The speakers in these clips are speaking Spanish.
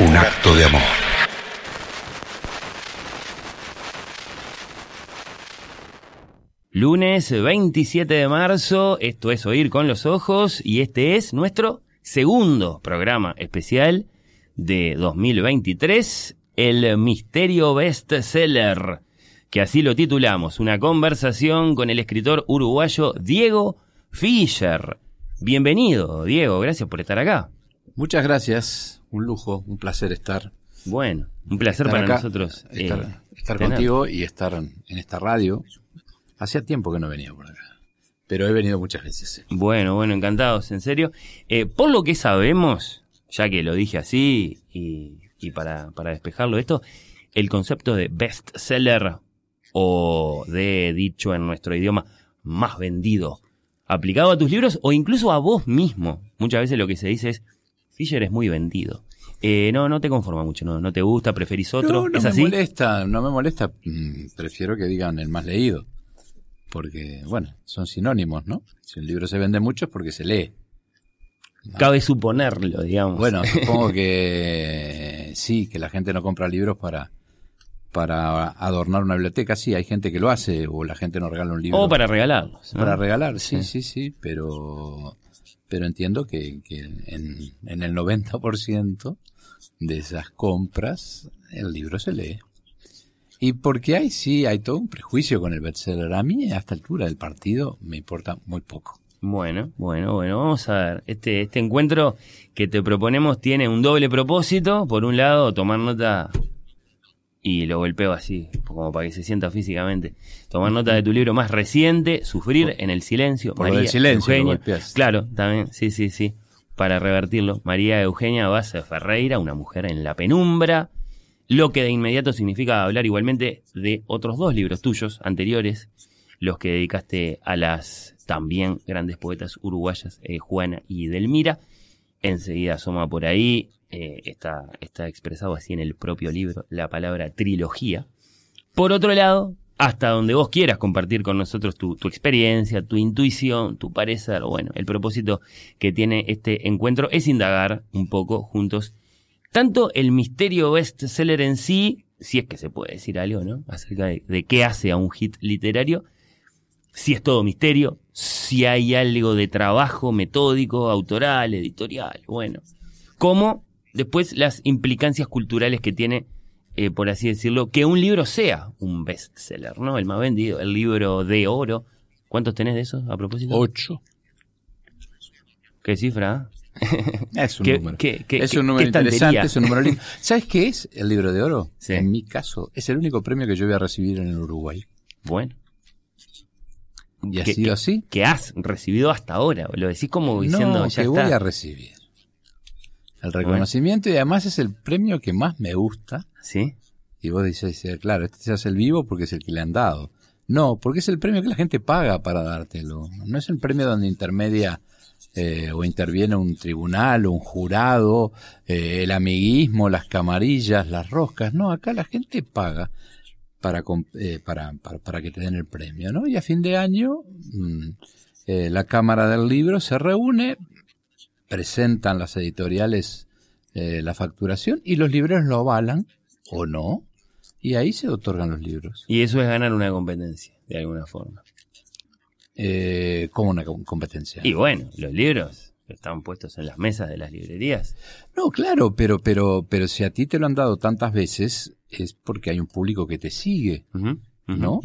un acto de amor. Lunes 27 de marzo, esto es Oír con los Ojos y este es nuestro segundo programa especial de 2023, el Misterio Bestseller, que así lo titulamos, una conversación con el escritor uruguayo Diego Fischer. Bienvenido, Diego, gracias por estar acá. Muchas gracias, un lujo, un placer estar. Bueno, un placer estar para acá, nosotros. eh, Estar, estar tener- contigo y estar en en esta radio. Hacía tiempo que no venía por acá, pero he venido muchas veces. Bueno, bueno, encantados, en serio. Eh, por lo que sabemos, ya que lo dije así y, y para, para despejarlo esto, el concepto de bestseller o de dicho en nuestro idioma más vendido, aplicado a tus libros o incluso a vos mismo. Muchas veces lo que se dice es, Fisher es muy vendido. Eh, no, no te conforma mucho, no, no te gusta, preferís otro. No, no ¿Es me así? molesta, no me molesta. mm, Prefiero que digan el más leído. Porque, bueno, son sinónimos, ¿no? Si un libro se vende mucho es porque se lee. Cabe suponerlo, digamos. Bueno, supongo que sí, que la gente no compra libros para, para adornar una biblioteca. Sí, hay gente que lo hace, o la gente no regala un libro. o para regalarlos. ¿no? Para regalar, sí, Sí. sí, sí, pero, pero entiendo que, en el 90% de esas compras el libro se lee. Y porque hay, sí, hay todo un prejuicio con el bestseller. A mí, a esta altura del partido, me importa muy poco. Bueno, bueno, bueno, vamos a ver. Este, este encuentro que te proponemos tiene un doble propósito. Por un lado, tomar nota, y lo golpeo así, como para que se sienta físicamente. Tomar nota de tu libro más reciente, Sufrir en el silencio. por lo del silencio lo Eugenia. golpeas. Claro, también, sí, sí, sí. Para revertirlo, María Eugenia Baza Ferreira, una mujer en la penumbra. Lo que de inmediato significa hablar igualmente de otros dos libros tuyos anteriores, los que dedicaste a las también grandes poetas uruguayas eh, Juana y Delmira, enseguida asoma por ahí, eh, está, está expresado así en el propio libro la palabra trilogía. Por otro lado, hasta donde vos quieras compartir con nosotros tu, tu experiencia, tu intuición, tu parecer, bueno, el propósito que tiene este encuentro es indagar un poco juntos tanto el misterio bestseller en sí, si es que se puede decir algo, ¿no? Acerca de, de qué hace a un hit literario, si es todo misterio, si hay algo de trabajo metódico, autoral, editorial, bueno, como después las implicancias culturales que tiene, eh, por así decirlo, que un libro sea un bestseller, ¿no? El más vendido, el libro de oro. ¿Cuántos tenés de esos a propósito? Ocho. ¿Qué cifra? Es un ¿Qué- número. qué- qué- es qué- un número interesante, es un número lindo. ¿Sabes qué es el libro de oro? Sí. En mi caso, es el único premio que yo voy a recibir en el Uruguay. Bueno. Y ha que- sido así. Que has recibido hasta ahora. Lo decís como diciendo, no, ya que está. voy a recibir. El reconocimiento y además es el premio que más me gusta. ¿Sí? Y vos dices, eh, claro, este se hace el vivo porque es el que le han dado. No, porque es el premio que la gente paga para dártelo. No es el premio donde intermedia eh, o interviene un tribunal o un jurado, eh, el amiguismo, las camarillas, las roscas. No, acá la gente paga para, eh, para, para, para que te den el premio, ¿no? Y a fin de año mm, eh, la Cámara del Libro se reúne, presentan las editoriales eh, la facturación y los libreros lo avalan o no, y ahí se otorgan los libros. Y eso es ganar una competencia, de alguna forma. Eh, como una com- competencia. Y bueno, los libros están puestos en las mesas de las librerías. No, claro, pero, pero, pero si a ti te lo han dado tantas veces, es porque hay un público que te sigue, ¿no?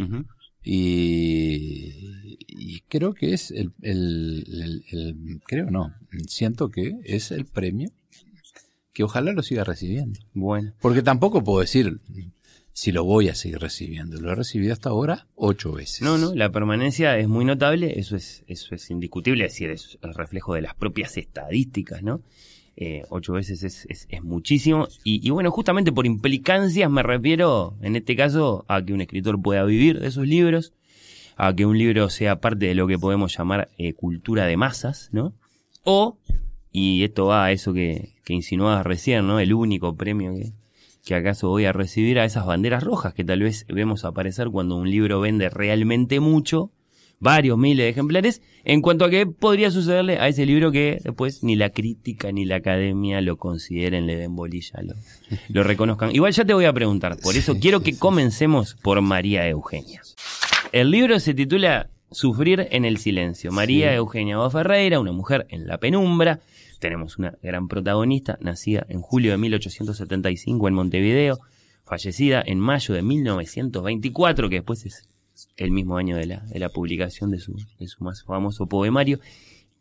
Y, y creo que es el, el- el- el- creo no, siento que es el premio que ojalá lo siga recibiendo. Bueno. Porque tampoco puedo decir si lo voy a seguir recibiendo. Lo he recibido hasta ahora ocho veces. No, no, la permanencia es muy notable, eso es, eso es indiscutible, es decir, es el reflejo de las propias estadísticas, ¿no? Eh, ocho veces es, es, muchísimo. Y, bueno, justamente por implicancias me refiero, en este caso, a que un escritor pueda vivir de sus libros, a que un libro sea parte de lo que podemos llamar eh, cultura de masas, ¿no? O, y esto va a eso que, que insinuabas recién, ¿no? El único premio que, que acaso voy a recibir a esas banderas rojas que tal vez vemos aparecer cuando un libro vende realmente mucho, varios miles de ejemplares, en cuanto a qué podría sucederle a ese libro que después ni la crítica ni la academia lo consideren, le den bolilla, lo, lo reconozcan. Igual ya te voy a preguntar, por eso quiero que comencemos por María Eugenia. El libro se titula Sufrir en el silencio. María Sí. Eugenia Boa Ferreira, una mujer en la penumbra. Tenemos una gran protagonista, nacida en julio de 1875 en Montevideo, fallecida en mayo de 1924, que después es el mismo año de la, de la publicación de su, de su más famoso poemario.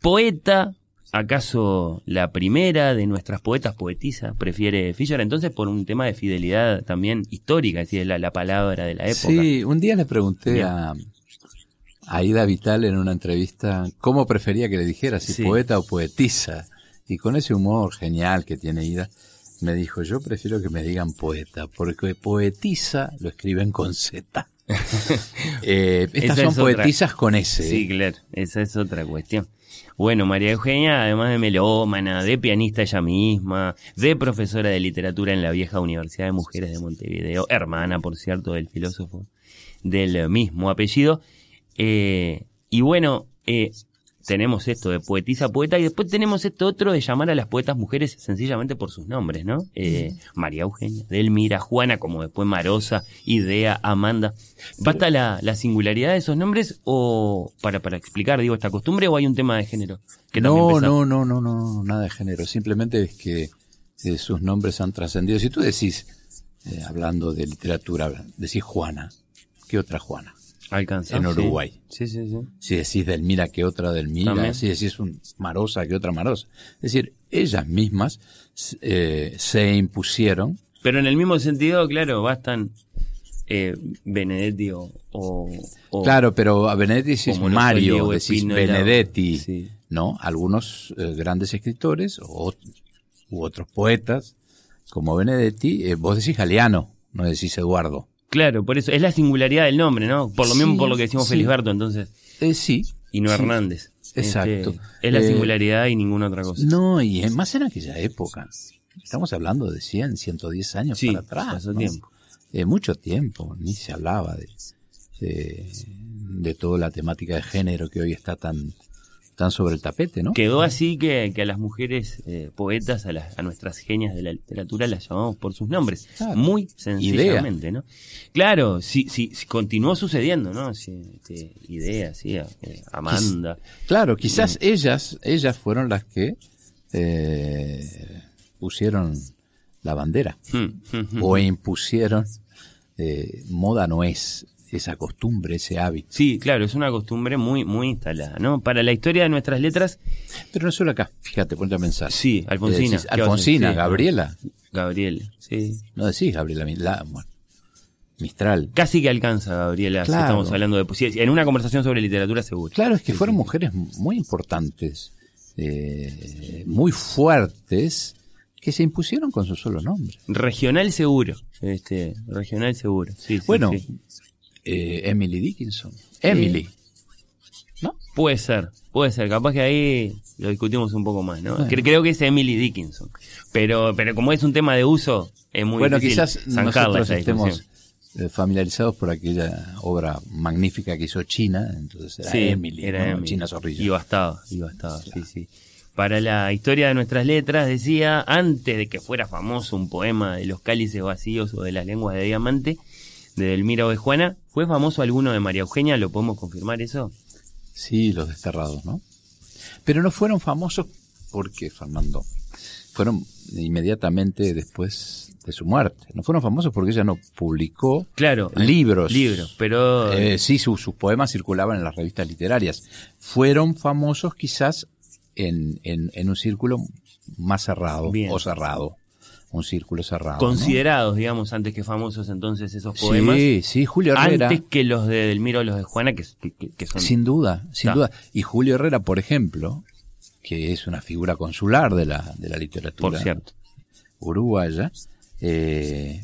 Poeta, ¿acaso la primera de nuestras poetas poetisa prefiere Fischer? Entonces, por un tema de fidelidad también histórica, es decir, la, la palabra de la época. Sí, un día le pregunté Bien. a, Ida Vital en una entrevista cómo prefería que le dijera, si Sí. poeta o poetisa. Y con ese humor genial que tiene Ida, me dijo, yo prefiero que me digan poeta, porque poetisa lo escriben con Z. Eh, estas son es otra. poetisas con S. ¿eh? Sí, claro, esa es otra cuestión. Bueno, María Eugenia, además de melómana, de pianista ella misma, de profesora de literatura en la vieja Universidad de Mujeres de Montevideo, hermana, por cierto, del filósofo del mismo apellido. eh, y bueno, eh, tenemos esto de poetisa poeta y después tenemos esto otro de llamar a las poetas mujeres sencillamente por sus nombres, ¿no? Eh, María Eugenia, Delmira, Juana, como después Marosa, Idea, Amanda. ¿Basta la, la singularidad de esos nombres o para, para explicar, digo, esta costumbre o hay un tema de género? Que no, no, no, no, no, nada de género. Simplemente es que eh, sus nombres han trascendido. Si tú decís, eh, hablando de literatura, decís Juana, ¿qué otra Juana? Alcanza. En. Uruguay. Sí, sí, sí. Si decís Delmira, ¿qué otra Delmira? También. Si decís un Marosa, ¿qué otra Marosa? Es decir, ellas mismas eh, se impusieron. Pero en el mismo sentido, claro, bastan eh, Benedetti o, o- o- claro, pero a Benedetti decís Mario, decís. Benedetti, Sí. ¿no? Algunos eh, grandes escritores o, u otros poetas, como Benedetti, eh, vos decís Galeano, no decís Eduardo. Claro, por eso, es la singularidad del nombre, ¿no? Por lo mismo por lo que decimos sí. Felisberto, entonces, Eh, sí. y no sí. Hernández. Exacto. Este, es la Eh, singularidad y ninguna otra cosa. No, y más en aquella época. Estamos hablando de 100, 110 años para atrás. pasó ¿no? tiempo. Eh, mucho tiempo, ni se hablaba de, de, de toda la temática de género que hoy está tan, tan sobre el tapete, ¿no? Quedó así que, que a las mujeres eh, poetas, a, las, a nuestras genias de la literatura, las llamamos por sus nombres. Claro. Muy sencillamente, ¿no? Claro, sí, sí, continuó sucediendo, ¿no? Sí, este, idea, sí, eh, Amanda. Claro, quizás ellas, ellas fueron las que eh, pusieron la bandera Mm, mm, mm. o impusieron moda no es esa costumbre, ese hábito. Sí, claro, es una costumbre muy, muy instalada, ¿no? Para la historia de nuestras letras, Pero no solo acá, fíjate, ponte a pensar. sí, Alfonsina. Eh, decís, ¿qué vas a Alfonsina? Sí, Gabriela. Gabriela, sí. No decís Gabriela, la- bueno, Mistral. Casi que alcanza, Gabriela, si Claro. estamos hablando de poesía. En una conversación sobre literatura, seguro. Claro, es que Sí, fueron sí. mujeres muy importantes, eh, muy fuertes, que se impusieron con su solo nombre. Regional seguro. Este, regional seguro. Sí, sí, Bueno, sí. Eh, Emily Dickinson. Emily. Puede ser, puede ser. Capaz que ahí lo discutimos un poco más, ¿no? Bueno. Creo que es Emily Dickinson. Pero, pero como es un tema de uso, es muy bueno, difícil quizás nosotros estemos eh, familiarizados por aquella obra magnífica que hizo China, entonces era Sí, Emily, era ¿no? Emily. China Zorrilla. Y bastaba, y bastaba, sí, sí. Para la historia de nuestras letras, decía, antes de que fuera famoso un poema de los cálices vacíos o de las lenguas de diamante, de Delmira o de Juana, ¿fue famoso alguno de María Eugenia? ¿Lo podemos confirmar eso? Sí, los desterrados, ¿no? Pero no fueron famosos porque, Fernando, fueron inmediatamente después de su muerte. No fueron famosos porque ella no publicó Claro. libros. Libros, pero... Eh, sí, su- sus poemas circulaban en las revistas literarias. Fueron famosos quizás en, en, en un círculo más cerrado Bien. o cerrado. Un círculo cerrado. ¿no? considerados, digamos, antes que famosos entonces esos poemas. Sí, sí, Julio Herrera. Antes que los de Delmiro o los de Juana, que, que- que son... Sin duda, sin duda. Y Julio Herrera, por ejemplo, que es una figura consular de la, de la literatura Por cierto. uruguaya, eh,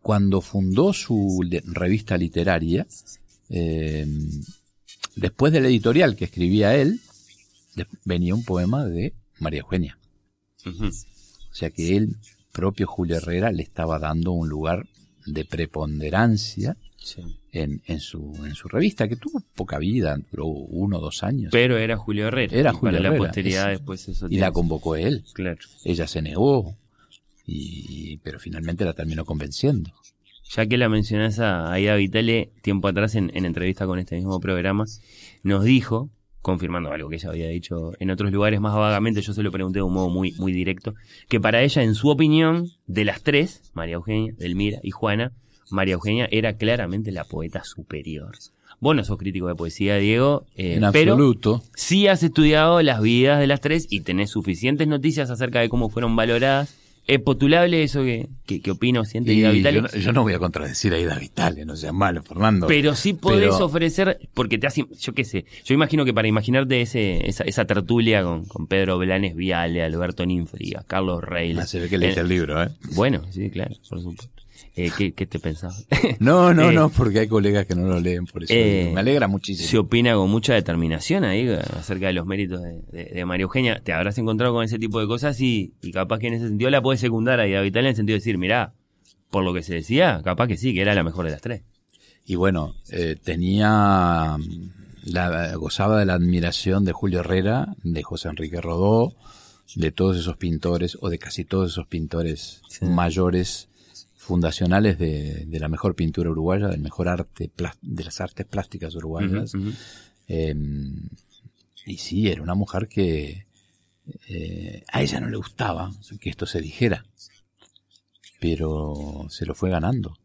cuando fundó su revista literaria, eh, después del editorial que escribía él, venía un poema de María Eugenia. O sea que él, propio Julio Herrera, le estaba dando un lugar de preponderancia Sí. en, en, su, en su revista, que tuvo poca vida, duró uno o dos años. Pero era Julio Herrera. Era y Julio Para la Herrera, posteridad es- después eso y la convocó él. Claro. Ella se negó, y, pero finalmente la terminó convenciendo. Ya que la mencionás a Aida Vitale, tiempo atrás en, en entrevista con este mismo programa, nos dijo, confirmando algo que ella había dicho en otros lugares más vagamente, yo se lo pregunté de un modo muy, muy directo, que para ella, en su opinión, de las tres, María Eugenia, Delmira y Juana, María Eugenia era claramente la poeta superior. Vos no sos crítico de poesía, Diego, eh, en pero absoluto. sí has estudiado las vidas de las tres y tenés suficientes noticias acerca de cómo fueron valoradas. ¿Es potulable eso que, que, que opina o siente Y Aida yo, Vitale? no, yo no voy a contradecir a Ida Vitale, no sea malo, Fernando. Pero sí podés Pero- ofrecer, porque te hace, yo qué sé, yo imagino que para imaginarte ese, esa, esa tertulia con, con Pedro Blanes Viale, Alberto Ninfriga, Carlos Reyes. Ah, se ve que leíste el libro, ¿eh? Bueno, sí, claro, por supuesto. Eh, ¿qué, ¿Qué te pensabas? No, no, Eh, no, porque hay colegas que no lo leen, por eso Eh, me alegra muchísimo. Se opina con mucha determinación ahí eh, acerca de los méritos de, de- de María Eugenia. Te habrás encontrado con ese tipo de cosas y, y capaz que en ese sentido la puedes secundar a Ida Vital en el sentido de decir, mirá, por lo que se decía, capaz que sí, que era la mejor de las tres. Y bueno, tenía la gozaba de la admiración de Julio Herrera, de José Enrique Rodó, de todos esos pintores o de casi todos esos pintores Sí. mayores fundacionales de, de la mejor pintura uruguaya, del mejor arte de las artes plásticas uruguayas. Eh, y sí, era una mujer que eh, a ella no le gustaba que esto se dijera, pero se lo fue ganando.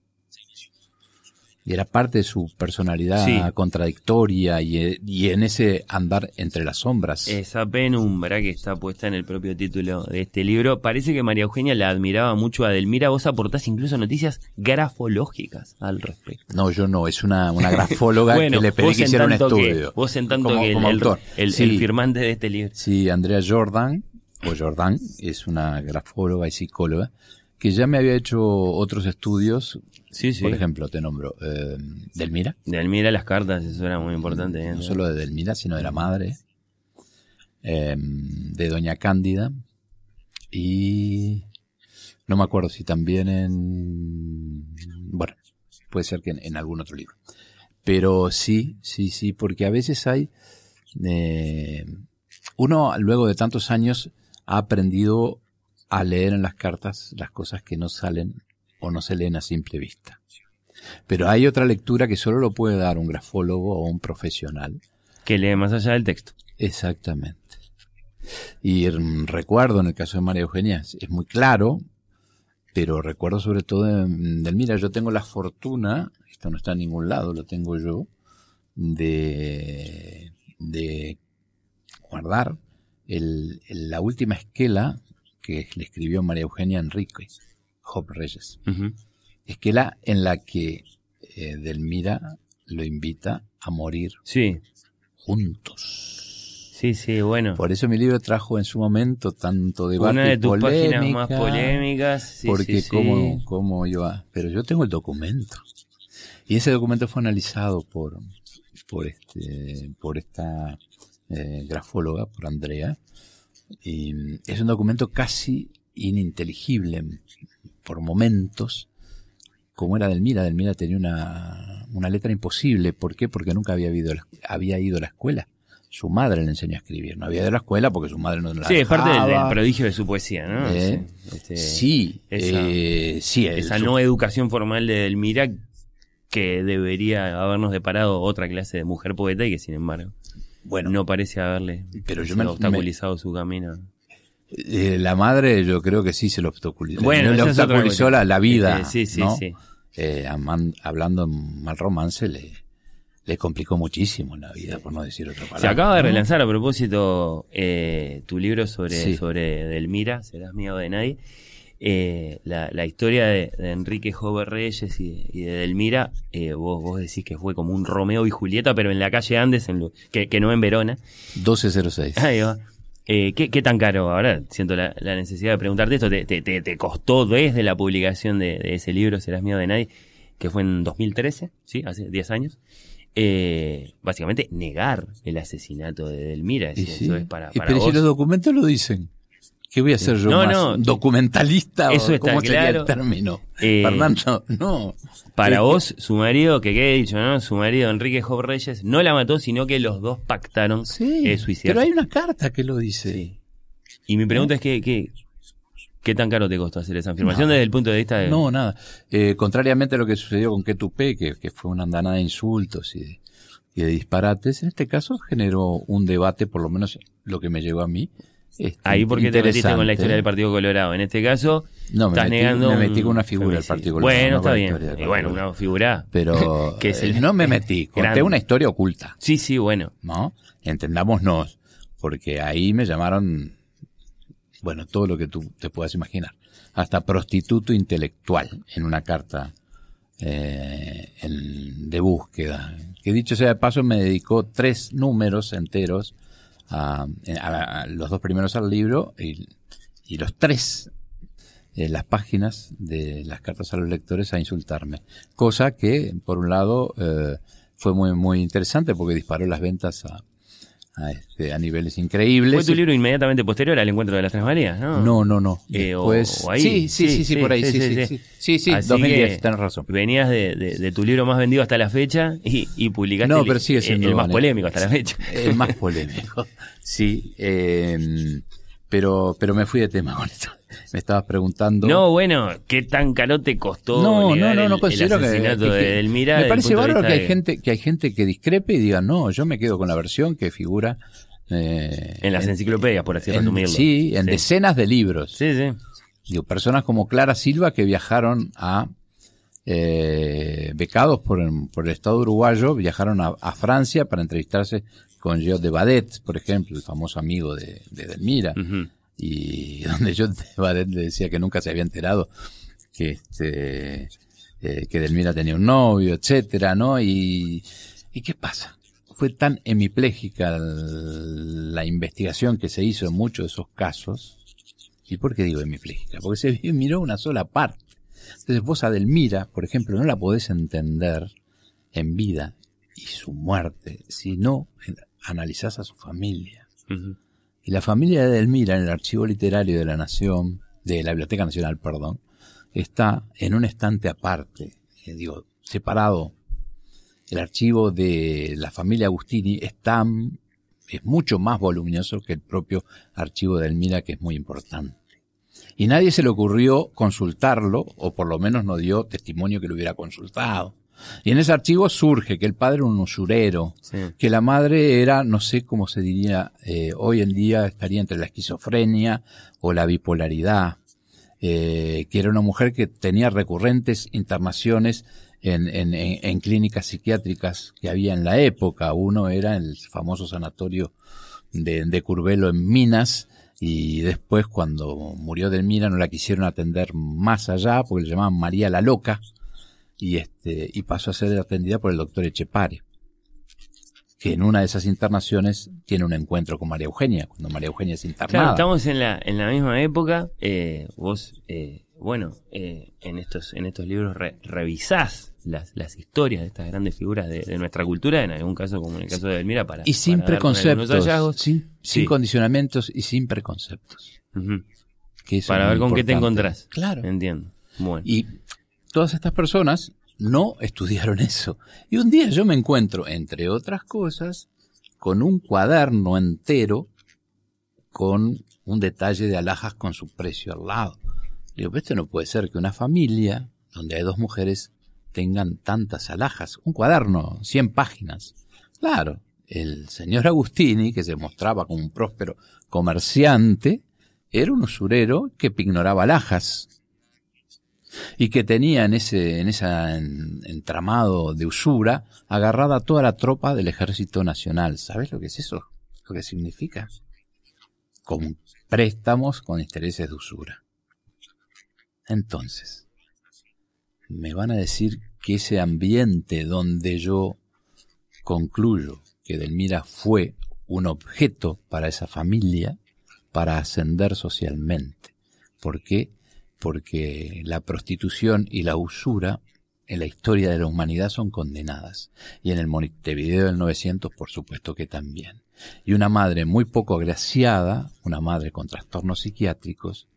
Era parte de su personalidad Sí. contradictoria y, eh, y en ese andar entre las sombras. Esa penumbra que está puesta en el propio título de este libro. Parece que María Eugenia la admiraba mucho a Delmira. Vos aportás incluso noticias grafológicas al respecto. No, yo no, es una, una grafóloga que le pedí que hiciera un tanto que- estudio. vos en tanto Como- que como el- autor. el- Sí. el firmante de este libro. Sí, Andrea Jordan, o Jordan, es una grafóloga y psicóloga que ya me había hecho otros estudios. Sí, sí. Por ejemplo, te nombro eh, Delmira. Delmira, las cartas, eso era muy importante. ¿eh? No solo de Delmira, sino de la madre. eh, de Doña Cándida. Y no me acuerdo si también en... Bueno, puede ser que en, en algún otro libro. Pero sí, sí, sí, porque a veces hay... eh, uno, luego de tantos años, ha aprendido a leer en las cartas las cosas que no salen o no se leen a simple vista. Pero hay otra lectura que solo lo puede dar un grafólogo o un profesional. Que lee más allá del texto. Exactamente. Y recuerdo en el caso de María Eugenia, es muy claro, pero recuerdo sobre todo de, del, mira, yo tengo la fortuna, esto no está en ningún lado, lo tengo yo, de, de guardar el, el- la última esquela que le escribió María Eugenia Enrique, Job Reyes. Ujú. Esquela en la que eh, Delmira lo invita a morir Sí, juntos. sí, sí, bueno. Por eso mi libro trajo en su momento tanto debate Una de páginas polémica, más polémicas. Sí, porque sí, sí. cómo, cómo iba. Pero yo tengo el documento. Y ese documento fue analizado por, por este, por esta eh, grafóloga, por Andrea. Y mm, es un documento casi ininteligible por momentos, como era Delmira. Delmira tenía una, una letra imposible. ¿Por qué? Porque nunca había ido, a la- había ido a la escuela. Su madre le enseñó a escribir. No había ido a la escuela porque su madre no la Sí, es parte del, prodigio de su poesía, ¿no? Eh, Sí, este, sí, esa, eh, sí, el- esa su- no educación formal de Delmira que debería habernos deparado otra clase de mujer poeta y que sin embargo bueno, no parece haberle Pero yo sido me- obstaculizado su camino. eh, la madre yo creo que sí se lo obstaculizó. Bueno, le obstaculizó la, la vida. Este, sí, sí, ¿no? sí. Eh, hablando en mal romance le, le complicó muchísimo la vida, por no decir otra palabra. Se acaba de relanzar a propósito eh, tu libro sobre, Sí. sobre Delmira, Serás mío de nadie. Eh, la, la historia de, de Enrique Jover Reyes y, y de Delmira, eh, vos, vos decís que fue como un Romeo y Julieta, pero en la calle Andes, en que, que no en Verona. 1206. Ahí va. Eh, ¿qué, qué tan caro? Ahora siento la, la necesidad de preguntarte esto. ¿Te, te, te- te costó desde la publicación de, de ese libro, Serás mío de nadie, que fue en 2013, ¿sí? Hace 10 años. Eh, básicamente negar el asesinato de Delmira. Y Es- sí. Eso es para, Y para pero si vos. los documentos lo dicen. ¿Qué voy a hacer yo No, más? no. ¿Documentalista? Eso o está ¿Cómo sería claro. el término? Eh, Fernando, no. Para Eh, vos, su marido, que quede dicho, ¿no? Su marido, Enrique Job Reyes, no la mató, sino que los dos pactaron Sí, eh, suicidarse. pero hay una carta que lo dice. Sí. Y mi pregunta es que, que- ¿qué tan caro te costó hacer esa afirmación No. desde el punto de vista de... No, nada. Eh, contrariamente a lo que sucedió con Ketupé, que, que fue una andanada de insultos y de, y de disparates, en este caso generó un debate, por lo menos lo que me llegó a mí. Este, Ahí porque te metiste con la historia del Partido Colorado. En este caso, No, me estás metí- negando me metí con una figura del. Partido Colorado, Bueno, no está bien. Y bueno, una figura... Pero que es eh, el- no me metí, conté grande. una historia oculta, Sí, sí, bueno. ¿no? Entendámonos, porque ahí me llamaron, bueno, todo lo que tú te puedas imaginar, hasta prostituto intelectual en una carta eh, en- de búsqueda. Que dicho sea de paso, me dedicó tres números enteros a, a- a los dos primeros al libro y, y los tres eh, las páginas de las cartas a los lectores a insultarme. Cosa que, por un lado, eh, fue muy, muy interesante porque disparó las ventas a, a, este, a niveles increíbles. Fue tu libro inmediatamente posterior al encuentro de las Tres Marías, ¿no? No, no, no. Eh, o- Después, o ahí. sí, sí, sí, sí, por ahí, sí, sí, sí, sí, sí, Así 2010, que tenés razón. Venías de, de- de tu libro más vendido hasta la fecha y, y publicaste No, pero sigue siendo el más polémico hasta la fecha. El más polémico, sí. eh, pero, pero me fui de tema con esto. Me estabas preguntando. No, bueno, ¿qué tan caro te costó no, no, no, el, no el considero que, asesinato que- de que- Delmira? Me el parece de bárbaro que hay de- gente que hay gente que discrepe y diga no, yo me quedo con la versión que figura eh, En las enciclopedias, por así en- resumirlo. Sí, en decenas de libros. Sí, sí. Digo, personas como Clara Silva que viajaron a eh, becados por, por el Estado uruguayo, viajaron a, a Francia para entrevistarse con Gio de Badet, por ejemplo, el famoso amigo de, de Delmira, y donde yo de Badet le decía que nunca se había enterado que este eh, que Delmira tenía un novio, etcétera, ¿no? Y, ¿y qué pasa? Fue tan hemipléjica la investigación que se hizo en muchos de esos casos ¿Y por qué digo hemipléjica? Porque se miró una sola parte. Entonces vos a Delmira, por ejemplo, no la podés entender en vida y su muerte si no analizás a su familia. Y la familia de Delmira en el archivo literario de la Nación, de la Biblioteca Nacional, perdón, está en un estante aparte, eh, digo, separado. El archivo de la familia Agustini es tan, es mucho más voluminoso que el propio archivo de Delmira, que es muy importante. Y nadie se le ocurrió consultarlo, o por lo menos no dio testimonio que lo hubiera consultado. Y en ese archivo surge que el padre era un usurero, que la madre era, no sé cómo se diría, eh, hoy en día estaría entre la esquizofrenia o la bipolaridad, eh, que era una mujer que tenía recurrentes internaciones en, en, en, clínicas psiquiátricas que había en la época. Uno era el famoso sanatorio de, de Curvelo en Minas, y después cuando murió Delmira no la quisieron atender más allá porque le llamaban María la Loca y este y pasó a ser atendida por el doctor Echepare que en una de esas internaciones tiene un encuentro con María Eugenia cuando María Eugenia es internada. claro, estamos en la en la misma época eh, vos eh, bueno eh, en estos en estos libros revisás las, las historias de estas grandes figuras de, nuestra cultura, en algún caso como en el caso de Elmira, para... Y sin preconceptos, sin, sin condicionamientos y sin preconceptos. para ver con qué te encontrás. Claro. Entiendo. Bueno. Y todas estas personas no estudiaron eso. Y un día yo me encuentro, entre otras cosas, con un cuaderno entero con un detalle de alhajas con su precio al lado. Digo, esto no puede ser que una familia donde hay dos mujeres tengan tantas alhajas. Un cuaderno, 100 páginas. Claro, el señor Agustini, que se mostraba como un próspero comerciante, era un usurero que ignoraba alhajas y que tenía en ese, en ese entramado de usura agarrada toda la tropa del ejército nacional. ¿Sabes lo que es eso? Lo que significa. Con préstamos con intereses de usura. Entonces, me van a decir que ese ambiente donde yo concluyo que Delmira fue un objeto para esa familia para ascender socialmente. ¿Por qué? Porque la prostitución y la usura en la historia de la humanidad son condenadas. Y en el Montevideo del 900, por supuesto que también. Y una madre muy poco agraciada, una madre con trastornos psiquiátricos,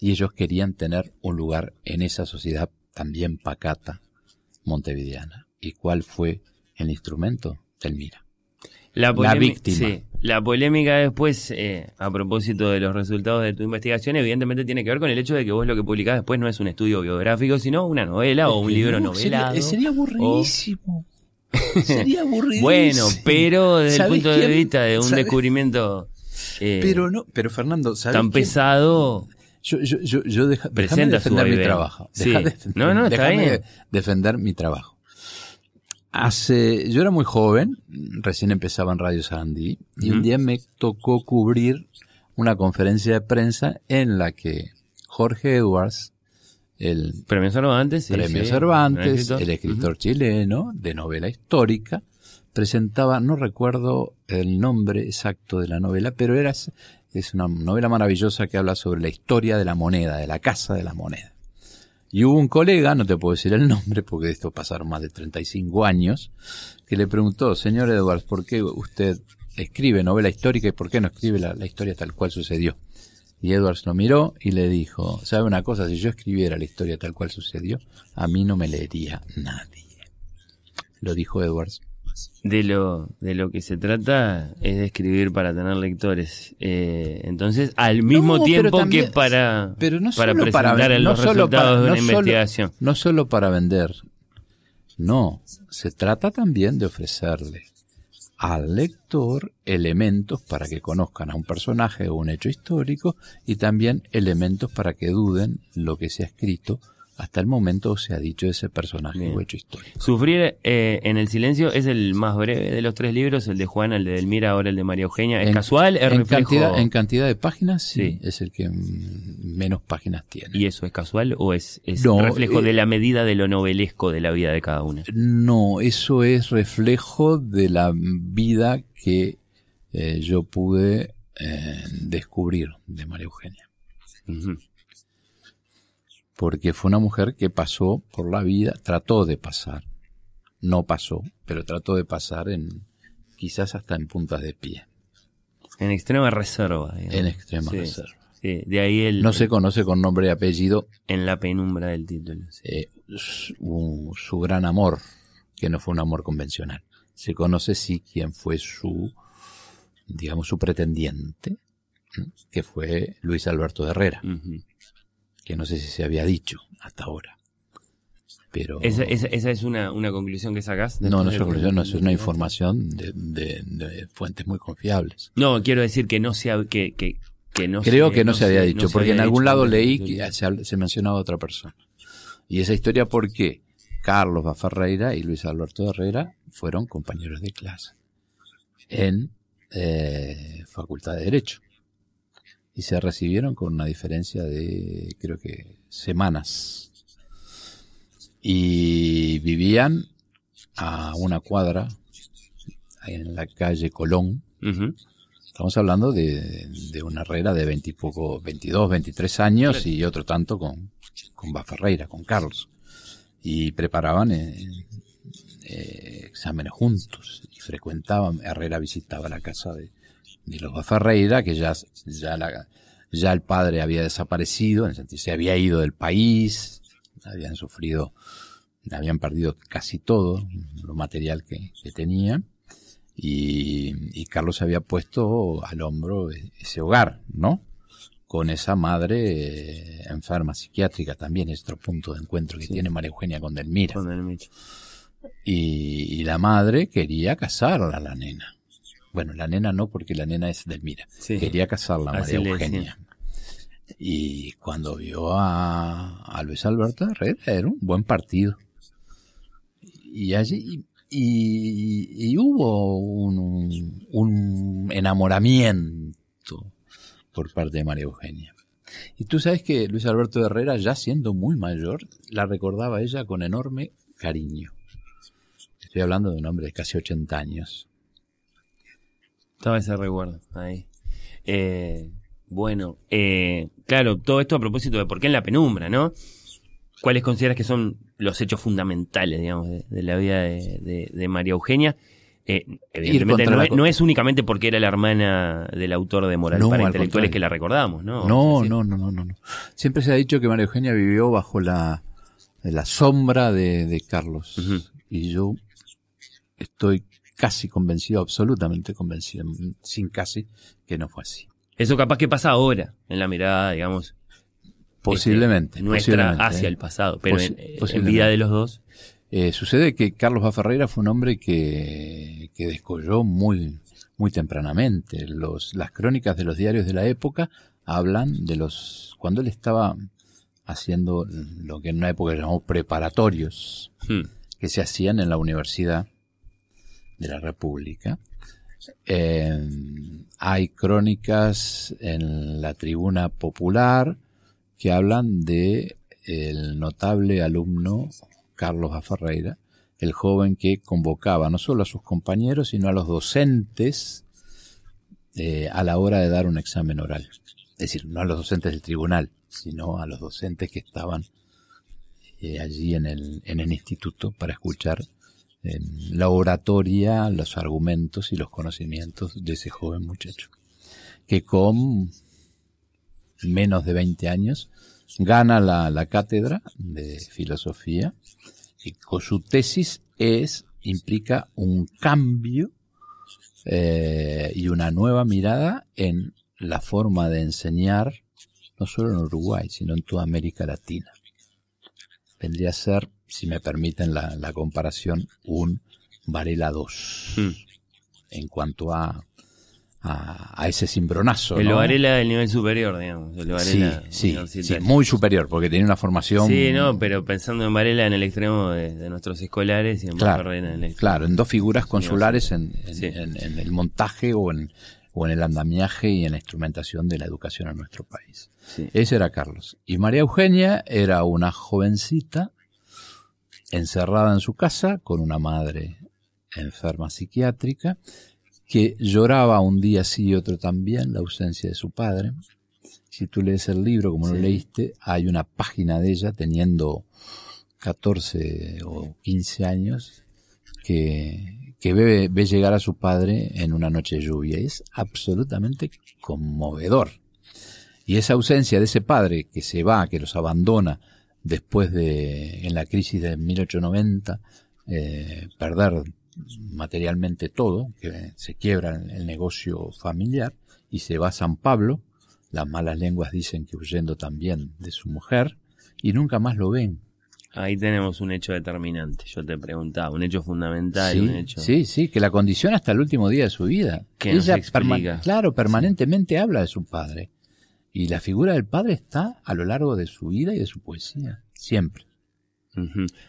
y ellos querían tener un lugar en esa sociedad también pacata montevideana. ¿Y cuál fue el instrumento? Telmira. La, la víctima. La polémica después, eh, a propósito de los resultados de tu investigación, evidentemente tiene que ver con el hecho de que vos lo que publicás después no es un estudio biográfico, sino una novela o un libro novelado. Sería, aburridísimo. Sería aburridísimo. bueno, pero desde el punto de vista de un descubrimiento... Eh, pero no, pero Fernando, tan pesado yo, yo, yo, yo deja, defender mi trabajo. Deja no, no, está bien. defender mi trabajo. Hace, yo era muy joven, recién empezaba en Radio Sarandí, y un día me tocó cubrir una conferencia de prensa en la que Jorge Edwards, el premio Cervantes, premio Cervantes, el escritor chileno de novela histórica, presentaba, no recuerdo el nombre exacto de la novela, pero era es una novela maravillosa que habla sobre la historia de la moneda, de la casa de la moneda. Y hubo un colega, no te puedo decir el nombre porque de esto pasaron más de 35 años, que le preguntó, señor Edwards, ¿por qué usted escribe novela histórica y por qué no escribe la, la historia tal cual sucedió? Y Edwards lo miró y le dijo, ¿sabe una cosa? Si yo escribiera la historia tal cual sucedió, a mí no me leería nadie. Lo dijo Edwards de lo, de lo que se trata es de escribir para tener lectores. Eh, entonces, al mismo tiempo que para, para presentar los resultados de una investigación. no solo para vender. No, se trata también de ofrecerle al lector elementos para que conozcan a un personaje o un hecho histórico y también elementos para que duden lo que se ha escrito hasta el momento se ha dicho ese personaje o hecho histórico. Sufrir eh, en el silencio es el más breve de los tres libros, el de Juan, el de Delmira, ahora el de María Eugenia. ¿Es casual? ¿Es en reflejo? Cantidad, en cantidad de páginas, sí, es el que menos páginas tiene. ¿Y eso es casual o es, es reflejo de eh, la medida de lo novelesco de la vida de cada una? No, eso es reflejo de la vida que eh, yo pude descubrir de María Eugenia. Porque fue una mujer que pasó por la vida, trató de pasar, no pasó, pero trató de pasar en quizás hasta en puntas de pie. En extrema reserva. digamos. En extrema Sí, reserva. sí, de ahí el... No se conoce con nombre y apellido En la penumbra del título. sí. eh, su, su gran amor, que no fue un amor convencional. Se conoce sí quién fue su, digamos, su pretendiente, que fue Luis Alberto de Herrera. Que no sé si se había dicho hasta ahora. Pero Esa, esa- esa es una, una conclusión que sacás. no, no es una conclusión, no, es una información de, de- de fuentes muy confiables. No, quiero decir que no se ha- que, que, que no Creo se- que no, se había dicho, porque en algún lado leí que se, mencionaba a otra persona. Y esa historia porque Carlos Bafarreira y Luis Alberto Herrera fueron compañeros de clase en eh, Facultad de Derecho. Y se recibieron con una diferencia de, creo que, semanas. Y vivían a una cuadra en la calle Colón. Estamos hablando de, de una Herrera de 20 y poco, 22, 23 años Claro. y otro tanto con, con Baferreira, con Carlos. Y preparaban eh, eh, exámenes juntos y frecuentaban, Herrera visitaba la casa de, de los Baferreira, que ya, ya, la- ya el padre había desaparecido, en el sentido, se había ido del país, habían sufrido, habían perdido casi todo lo material que, que tenían y, y Carlos había puesto al hombro e- ese hogar, ¿no? Con esa madre eh, enferma psiquiátrica también, es otro punto de encuentro que tiene María Eugenia con Delmira. Con Delmira. Y, y la madre quería casarla a la nena. Bueno, la nena no, porque la nena es Delmira. Sí. Quería casarla María Eugenia. Y cuando vio a, a Luis Alberto Herrera, era un buen partido. Y allí, y, y hubo un, un enamoramiento por parte de María Eugenia. Y tú sabes que Luis Alberto Herrera, ya siendo muy mayor, la recordaba a ella con enorme cariño. Estoy hablando de un hombre de casi 80 años. Estaba ese recuerdo ahí. Eh, bueno, eh, claro, todo esto a propósito de por qué en la penumbra, ¿no? ¿Cuáles consideras que son los hechos fundamentales, digamos, de, de la vida de, de- de María Eugenia? Eh, evidentemente no es, co- no es únicamente porque era la hermana del autor de Moral No, para al Intelectuales que la recordamos, ¿no? No, decir, no, no, no, no. Siempre se ha dicho que María Eugenia vivió bajo la, la sombra de, de Carlos. Y yo estoy casi convencido, absolutamente convencido, sin casi, que no fue así. Eso capaz que pasa ahora, en la mirada, digamos, Posiblemente. este, nuestra posiblemente, hacia ¿eh? el pasado, pero en, en posiblemente. vida de los dos. Eh, sucede que Carlos Baferreira fue un hombre que, que descolló muy, muy tempranamente. Los, las crónicas de los diarios de la época hablan de los, cuando él estaba haciendo lo que en una época llamó preparatorios, Hmm. que se hacían en la Universidad de la República. Eh, hay crónicas en la tribuna popular que hablan de el notable alumno Carlos Bafarreira, el joven que convocaba no solo a sus compañeros, sino a los docentes eh, a la hora de dar un examen oral. Es decir, no a los docentes del tribunal, sino a los docentes que estaban eh, allí en el, en el instituto para escuchar eh, la oratoria, los argumentos y los conocimientos de ese joven muchacho, que con menos de 20 años gana la, la cátedra de filosofía y con su tesis es implica un cambio eh, y una nueva mirada en la forma de enseñar no solo en Uruguay sino en toda América Latina. Vendría a ser si me permiten la, la comparación un Varela 2 Hmm. en cuanto a a, a ese cimbronazo El ¿no? Varela del nivel superior, digamos. El Sí, Varela sí, sí, universitario. muy superior, porque tenía una formación. Sí, no, pero pensando en Varela en el extremo de, de nuestros escolares y en claro, en el extremo. claro, en dos figuras consulares en, en- Sí. en- en el montaje o en, o en el andamiaje y en la instrumentación de la educación en nuestro país. Sí. Ese era Carlos. Y María Eugenia era una jovencita encerrada en su casa con una madre enferma psiquiátrica que lloraba un día sí y otro también la ausencia de su padre. Si tú lees el libro, como lo leíste, hay una página de ella teniendo 14 o 15 años que, que ve, ve llegar a su padre en una noche de lluvia. Y es absolutamente conmovedor. Y esa ausencia de ese padre que se va, que los abandona después de, en la crisis de 1890, eh, perder materialmente todo, que se quiebra el, negocio familiar y se va a San Pablo, las malas lenguas dicen que huyendo también de su mujer, y nunca más lo ven. Ahí tenemos un hecho determinante. Yo te preguntaba, un hecho fundamental, Sí, un hecho. sí, sí, que la condiciona hasta el último día de su vida. Que Ella, perma- claro, permanentemente habla de su padre. Y la figura del padre está a lo largo de su vida y de su poesía, siempre.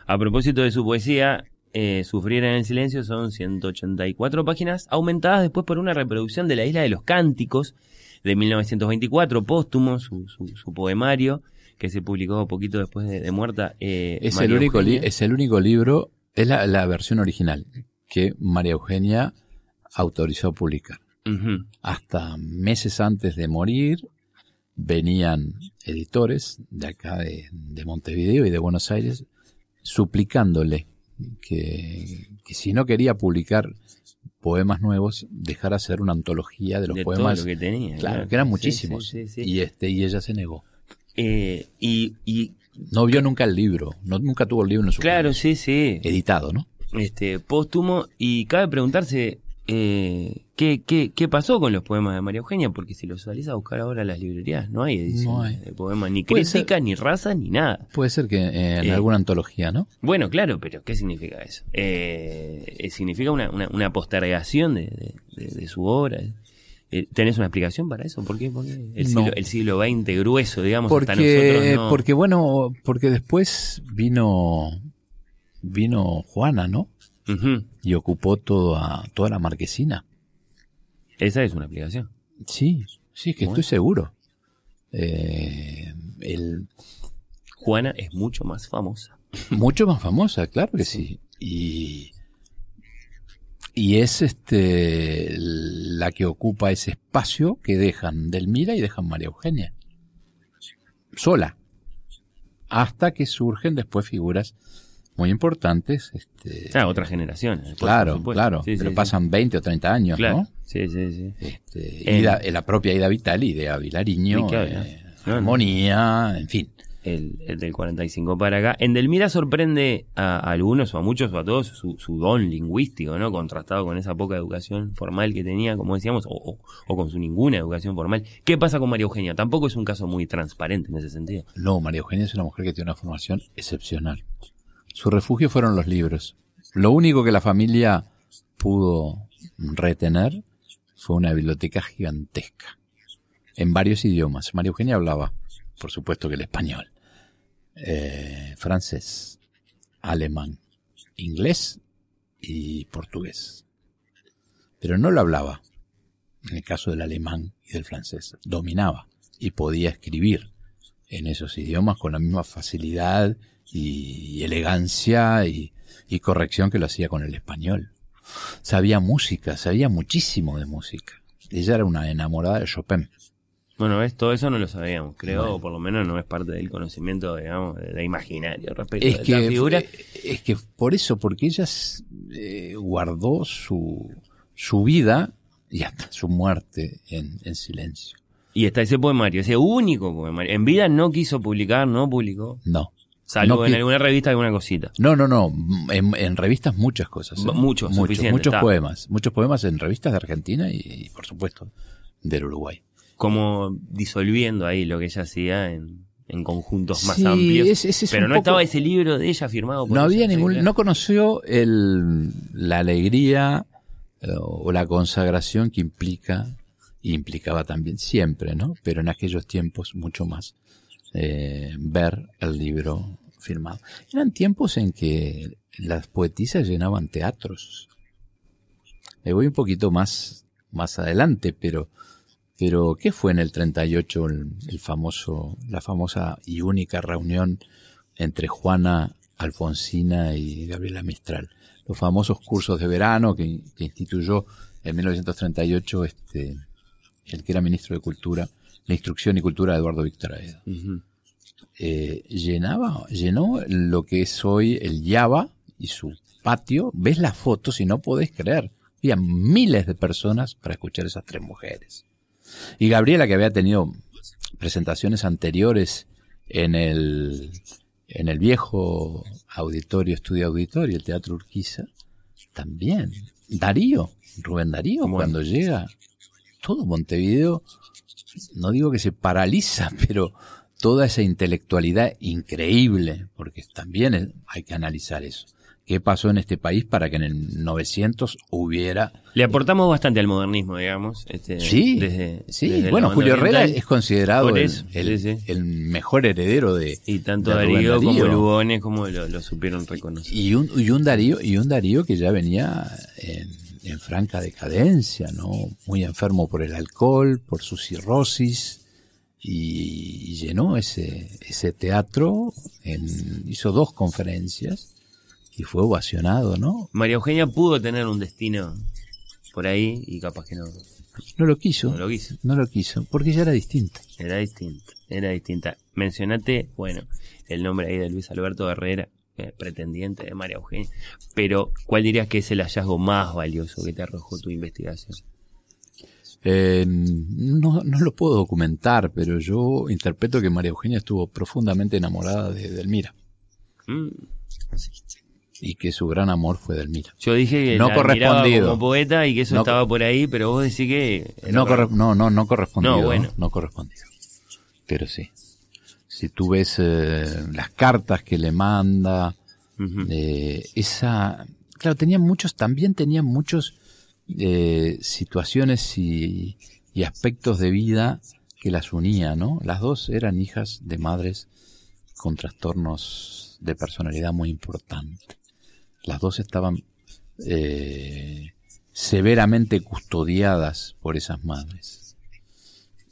A propósito de su poesía, eh, Sufrir en el silencio son 184 páginas, aumentadas después por una reproducción de La Isla de los Cánticos de 1924, póstumo, su, su, su poemario, que se publicó poquito después de, de muerta. eh, Es María el, único es el único libro, es la, la versión original que María Eugenia autorizó a publicar. Hasta meses antes de morir venían editores de acá de, de Montevideo y de Buenos Aires suplicándole que, que si no quería publicar poemas nuevos, dejara hacer una antología de los De todo poemas. lo que tenía, Claro, claro. que eran muchísimos. sí, sí, sí. Y este, y ella se negó. Eh, y, y No vio nunca el libro, no, nunca tuvo el libro en su claro, sí, sí. editado, ¿no? este póstumo y cabe preguntarse eh, ¿qué, qué, qué pasó con los poemas de María Eugenia porque si los salís a buscar ahora en las librerías no hay edición No hay. de poemas ni Puede crítica ni raza ni nada Puede ser que en Eh, alguna antología, ¿no? bueno claro pero ¿qué significa eso? Eh, eh, significa una, una, una postergación de, de- de- de su obra Eh, ¿Tenés una explicación para eso? ¿Por qué? Porque el, No. siglo, el siglo XX grueso, digamos, hasta Porque, nosotros no... porque bueno, porque después vino, vino Juana, ¿no? Y ocupó toda, toda la marquesina. Esa es una explicación. Sí, sí, es que Bueno. estoy seguro. Eh, el, Juana es mucho más famosa. mucho más famosa, claro que sí. Y, y es este la que ocupa ese espacio que dejan Delmira y dejan María Eugenia. Sola. Hasta que surgen después figuras muy importantes. Este, Ah, otras generaciones. después, claro, claro. Sí, sí, pero sí. pasan 20 o 30 años, Claro. ¿no? Sí, sí, sí. Este, Ida- la propia Ida Vitali de Avilariño, Sí, claro, eh, no, no. Armonía, en fin. El, el del 45 para acá. En Delmira sorprende a, a algunos o a muchos o a todos su, su don lingüístico, ¿no? Contrastado con esa poca educación formal que tenía, como decíamos, o, o- o con su ninguna educación formal. ¿Qué pasa con María Eugenia? Tampoco es un caso muy transparente en ese sentido. No, María Eugenia es una mujer que tiene una formación excepcional. Su refugio fueron los libros. Lo único que la familia pudo retener fue una biblioteca gigantesca, en varios idiomas. María Eugenia hablaba, por supuesto que el español, eh, francés, alemán, inglés y portugués. Pero no lo hablaba. En el caso del alemán y del francés, dominaba y podía escribir en esos idiomas con la misma facilidad y elegancia y, y corrección que lo hacía con el español. Sabía música, sabía muchísimo de música. Ella era una enamorada de Chopin. Bueno, ¿ves? todo eso no lo sabíamos, creo, Bueno. o por lo menos no es parte del conocimiento, digamos, de, de imaginario respecto Es esta que, figura. es que por eso, porque ella eh, guardó su, su vida y hasta su muerte en, en silencio. Y está ese poemario, ese único poemario. En vida no quiso publicar, no publicó. No. Salvo No en alguna revista alguna cosita. No, no, no. En, en revistas muchas cosas. ¿eh? Muchos, muchos, muchos está. poemas. Muchos poemas en revistas de Argentina y, y, por supuesto, del Uruguay. Como disolviendo ahí lo que ella hacía en, en conjuntos más Sí, amplios. es- es- es pero no poco- estaba ese libro de ella firmado por No había ningún, no conoció el, la alegría eh, o la consagración que implica, y implicaba también siempre, ¿no? Pero en aquellos tiempos mucho más, eh, ver el libro firmado. Eran tiempos en que las poetisas llenaban teatros. Me voy un poquito más, más adelante, pero, pero ¿qué fue en el 38 el, famoso, la famosa y única reunión entre Juana Alfonsina y Gabriela Mistral? Los famosos cursos de verano que, que instituyó en 1938, este, el que era ministro de Cultura, la Instrucción y Cultura de Eduardo Víctor Aedo. Eh, llenaba, llenó lo que es hoy el Java y su patio. Ves las fotos y no podés creer. Había miles de personas para escuchar esas tres mujeres. Y Gabriela, que había tenido presentaciones anteriores en el, en el viejo auditorio, estudio auditorio, el Teatro Urquiza, también. Darío, Rubén Darío, cuando llega, todo Montevideo, no digo que se paraliza, pero toda esa intelectualidad increíble, porque también hay que analizar eso qué pasó en este país para que en el 900 hubiera... Le aportamos bastante al modernismo, digamos. Este, sí, sí. bueno, Julio Herrera es considerado el, el, mejor heredero de... Y tanto Darío, como Lugones como lo, supieron reconocer. Y un, y un, Darío, y un Darío que ya venía en, en franca decadencia, ¿no? Muy enfermo por el alcohol, por su cirrosis y llenó ese, ese teatro, en, hizo dos conferencias y fue ovacionado, ¿no? María Eugenia pudo tener un destino por ahí y capaz que no. No lo quiso. No lo quiso. No lo quiso, porque ya era distinta. Era distinta, era distinta. Mencionate, bueno, el nombre ahí de Luis Alberto Herrera, eh, pretendiente de María Eugenia. Pero, ¿cuál dirías que es el hallazgo más valioso que te arrojó tu investigación? Eh, no, no lo puedo documentar, pero yo interpreto que María Eugenia estuvo profundamente enamorada de Delmira. Mm y que su gran amor fue Delmira. Yo dije que no correspondido como poeta y que eso estaba por ahí, pero vos decís que no, no, no no correspondido, no, bueno. no correspondido. Pero sí. Si tú ves eh, las cartas que le manda, eh, esa, claro, tenían muchos, también tenían muchos eh, situaciones y, aspectos de vida que las unía, ¿no? Las dos eran hijas de madres con trastornos de personalidad muy importante. Las dos estaban eh, severamente custodiadas por esas madres.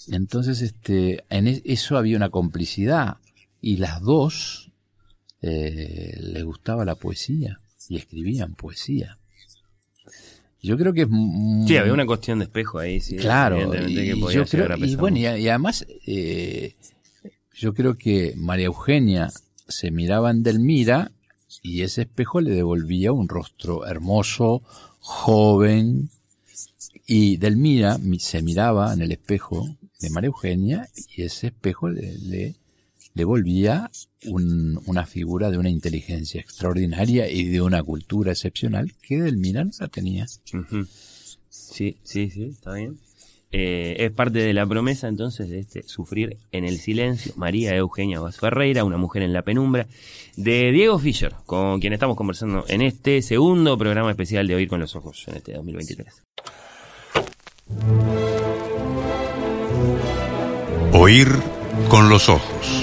Entonces, este, en e, eso había una complicidad y las dos eh, les gustaba la poesía y escribían poesía. Yo creo que es sí había una cuestión de espejo ahí, sí. Claro, y, yo creo, y bueno y, además eh, yo creo que María Eugenia se miraba en Delmira y ese espejo le devolvía un rostro hermoso, joven, y Delmira se miraba en el espejo de María Eugenia y ese espejo le, le devolvía una figura de una inteligencia extraordinaria y de una cultura excepcional que Delmira no la tenía. Sí, sí, sí, está bien. Eh, es parte de la promesa entonces de este Sufrir en el Silencio, María Eugenia Vaz Ferreira, una mujer en la penumbra, de Diego Fischer, con quien estamos conversando en este segundo programa especial de Oír con los Ojos en este 2023. Oír con los Ojos.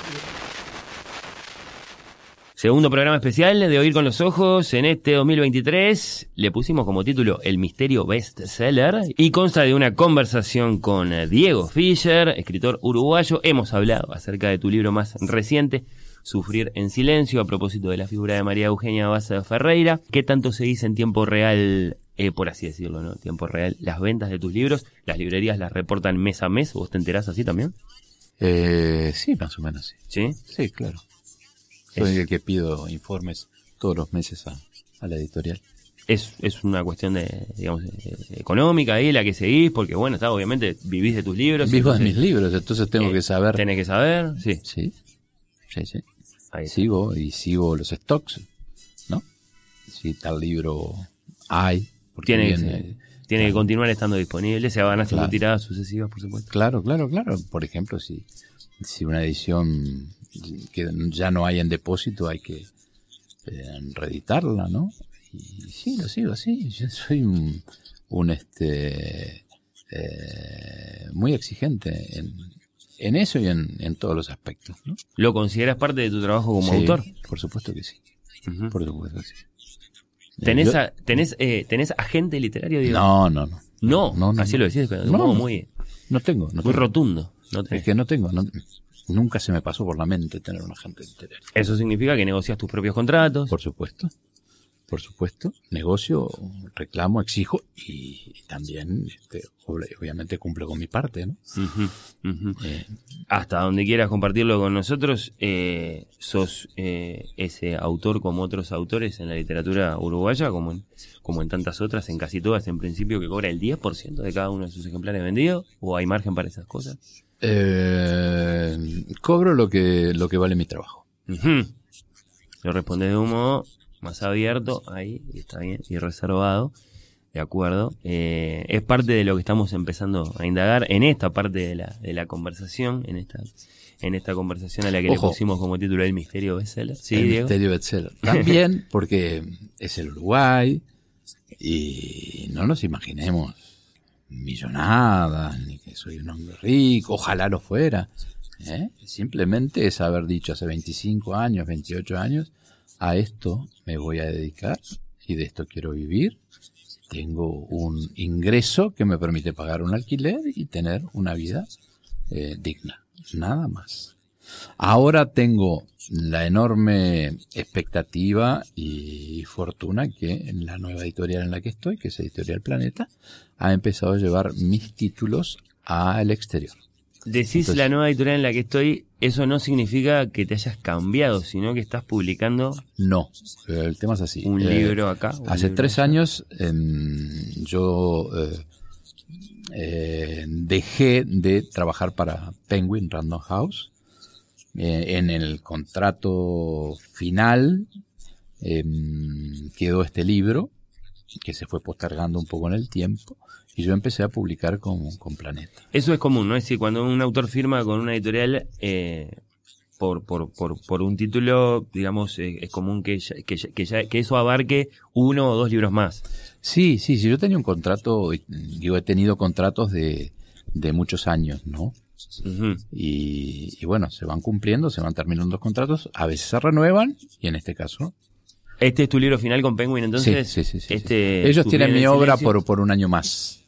Segundo programa especial de Oír con los Ojos en este 2023. Le pusimos como título El Misterio Bestseller y consta de una conversación con Diego Fischer, escritor uruguayo. Hemos hablado acerca de tu libro más reciente, Sufrir en Silencio, a propósito de la figura de María Eugenia Baza Ferreira. ¿Qué tanto se dice en tiempo real, eh, por así decirlo, ¿no? Tiempo real, las ventas de tus libros? ¿Las librerías las reportan mes a mes? ¿Vos te enterás así también? Eh, sí, más o menos, sí. ¿Sí? Sí, claro. Soy el que pido informes todos los meses a, la editorial. Es, es una cuestión de, digamos, económica ahí la que seguís, porque bueno, está, obviamente vivís de tus libros. Vivo de mis libros, entonces tengo eh, que saber. Tenés que saber, sí. Sí, sí, sí. sigo y sigo los stocks, ¿no? Si tal libro hay. Tiene, que, tiene que continuar estando disponible, se van haciendo tiradas sucesivas, por supuesto. Claro, claro, claro. Por ejemplo, si, si una edición que ya no hay en depósito, hay que eh, reeditarla, ¿no? y sí, lo sigo así. Yo soy un, un este eh, muy exigente en, en eso y en, en todos los aspectos. ¿no? ¿Lo consideras parte de tu trabajo como Sí, autor? Por supuesto que sí. Por supuesto que sí. ¿Tenés, Yo- a- tenés, eh, ¿Tenés agente literario, Diego? No, no, no. No, No, no, así no. lo decís, pero de un modo muy, No tengo. No muy tengo. rotundo. No. Es que no tengo. no- nunca se me pasó por la mente tener un agente literario. Eso significa que negocias tus propios contratos. Por supuesto. Por supuesto. Negocio, reclamo, exijo y, y también, este, ob- obviamente, cumplo con mi parte, ¿no? Eh, Hasta donde quieras compartirlo con nosotros, eh, sos eh, ese autor como otros autores en la literatura uruguaya, como en, como en tantas otras, en casi todas, en principio, que cobra el 10% de cada uno de sus ejemplares vendidos, o hay margen para esas cosas. Eh, cobro lo que, lo que vale mi trabajo. Ujú. Lo respondes de un modo más abierto, ahí, y está bien, y reservado, de acuerdo. Eh, es parte de lo que estamos empezando a indagar en esta parte de la, de la conversación, en esta, en esta conversación a la que Ojo. le pusimos como título El Misterio Bestseller. Sí, el Diego. misterio bestseller. También porque es el Uruguay y no nos imaginemos millonadas, ni que soy un hombre rico, ojalá lo fuera. ¿eh? Simplemente es haber dicho hace 25 años, 28 años, a esto me voy a dedicar y de esto quiero vivir. Tengo un ingreso que me permite pagar un alquiler y tener una vida eh, digna. Nada más. Ahora tengo la enorme expectativa y fortuna que en la nueva editorial en la que estoy, que es Editorial Planeta, ha empezado a llevar mis títulos al exterior. Decís Entonces- la nueva editorial en la que estoy, eso no significa que te hayas cambiado, sino que estás publicando No, el tema es así. un Eh, libro acá. un Hace libro tres años em, yo eh, eh, dejé de trabajar para Penguin Random House. En el contrato final em, quedó este libro que se fue postergando un poco en el tiempo y yo empecé a publicar con, con Planeta. Eso es común, ¿no? Es decir, cuando un autor firma con una editorial eh, por, por, por, por un título, digamos, eh, es común que, ya- que, ya- que, ya- que eso abarque uno o dos libros más. Sí, sí, sí, yo tenía un contrato, y- digo, he tenido contratos de, de muchos años, ¿no? Y, y bueno, se van cumpliendo, se van terminando los contratos, a veces se renuevan y en este caso... Este es tu libro final con Penguin, entonces. sí, sí, sí, sí, este, sí. Ellos tienen mi obra silencio. por, por un año más.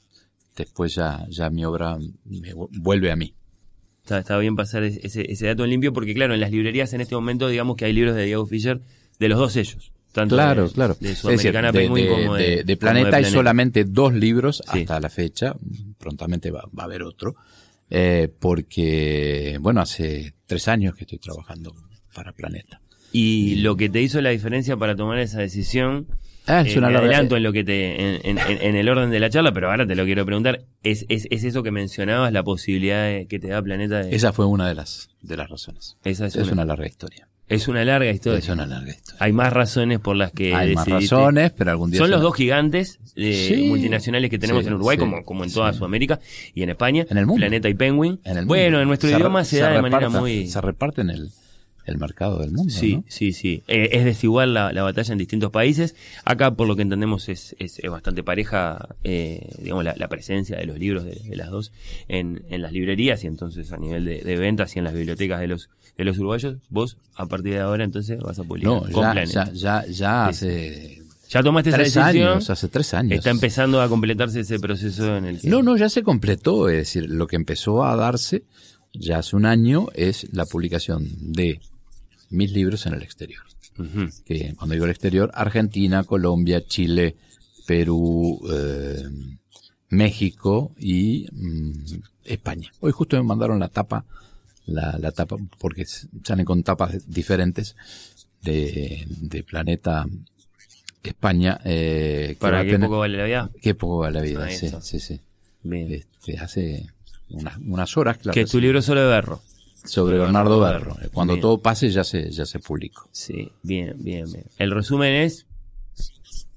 Después ya, ya mi obra me vu- vuelve a mí. Está, está bien pasar ese, ese dato en limpio porque, claro, en las librerías en este momento, digamos que hay libros de Diego Fisher de los dos sellos. Tanto Claro, de, claro. De decir, de, como como Planeta hay solamente dos libros hasta la fecha. Prontamente va, va a haber otro. Eh, porque, bueno, hace tres años que estoy trabajando para Planeta. Y lo que te hizo la diferencia para tomar esa decisión, Ah, es eh, una me adelanto en lo que te, en, en- en el orden de la charla, pero ahora te lo quiero preguntar, es, es, es eso que mencionabas, la posibilidad de- que te da Planeta de, Esa fue una de las, de las razones. Esa es es una. una larga historia. es una larga historia. Es una larga historia. Hay más razones por las que Hay más razones, pero algún día Son los dos gigantes eh, Sí. multinacionales que tenemos Sí, en Uruguay, sí, como, como en toda. Sudamérica y en España. En el mundo. Planeta y Penguin. En el bueno, mundo. en nuestro Se idioma se, da de manera muy... Se reparte en el, el mercado del mundo. Sí, ¿no? sí, sí. Eh, es desigual la, la batalla en distintos países. Acá, por lo que entendemos, es, es, es bastante pareja, eh, digamos, la, la presencia de los libros de, de las dos en, en las librerías y entonces a nivel de, de ventas y en las bibliotecas de los de los uruguayos. Vos, a partir de ahora, entonces, vas a publicar No, ya, ya, ya, ya hace Ya tomaste esa tres decisión. años, hace tres años. Está empezando a completarse ese proceso en el que... No, no, ya se completó. Es decir, lo que empezó a darse ya hace un año es la publicación de mis libros en el exterior. Que cuando digo el exterior, Argentina, Colombia, Chile, Perú, eh, México y mm, España. Hoy justo me mandaron la tapa, la, la tapa, porque salen con tapas diferentes de, de Planeta España. Eh, que Para a qué tener- poco vale la vida. Qué poco vale la vida, sí, sí, sí. Bien. Este, hace unas, unas horas que la que es tu libro solo de berro. Sobre Bernardo Berro. Cuando Bien. todo pase ya se, ya se publicó. Sí, bien, bien, bien. El resumen es,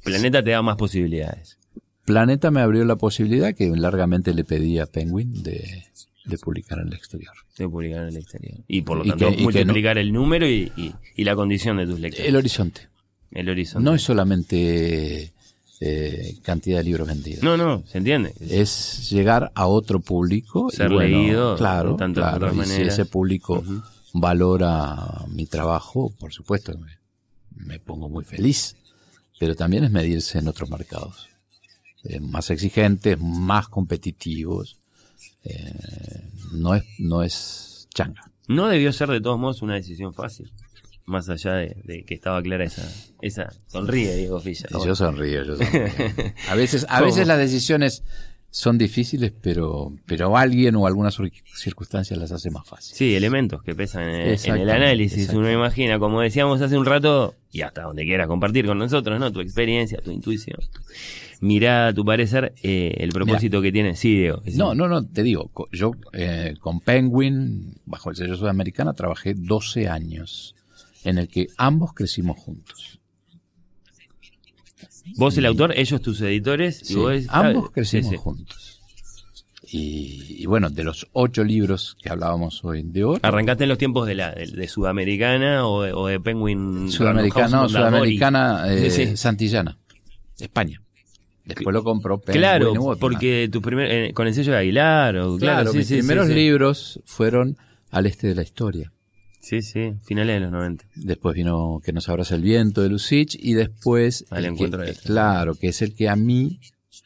Planeta te da más posibilidades. Planeta me abrió la posibilidad que largamente le pedí a Penguin de, de publicar en el exterior. De publicar en el exterior. Y por lo Y tanto, que- y que multiplicar el número y, y- y la condición de tus lectores. El horizonte. el horizonte. No es solamente eh, cantidad de libros vendidos. No, no, se entiende. Es llegar a otro público. Ser y bueno, leído de Claro, tantas claro. otras Y si ese público valora mi trabajo, por supuesto, me, me pongo muy feliz. Pero también es medirse en otros mercados. Eh, más exigentes, más competitivos. Eh, no es, no es changa. No debió ser de todos modos una decisión fácil. Más allá de, de que estaba clara esa, esa sonríe, Diego Filla. Y yo sonrío, yo sonrío. A veces, a veces las decisiones son difíciles, pero, pero alguien o algunas cir- circunstancias las hace más fácil. Sí, elementos que pesan en, en el análisis. Uno imagina, como decíamos hace un rato, y hasta donde quieras compartir con nosotros, ¿no? Tu experiencia, tu intuición, tu mirada, tu parecer, eh, el propósito que tiene. Sí, Diego. No, no, no, te digo, yo eh, con Penguin, bajo el sello sudamericana, trabajé 12 años, en el que ambos crecimos juntos. Vos el autor, ellos tus editores, y Sí, vos... ambos crecimos juntos. Y, y bueno, de los ocho libros que hablábamos hoy de oro, ¿Arrancaste en los tiempos de la de, de Sudamericana o de, o de Penguin? Sudamericana, no? Sudamericana eh, Sí, sí. Santillana, España. Después lo compró Penguin Claro, porque tu primer, eh, con el sello de Aguilar, o, claro, Claro, sí, mis primeros libros fueron al este de la historia. Sí, sí, finales de los 90. Después vino Que nos abraza el viento de Lucich y después Al el encuentro que, de este. claro, que es el que a mí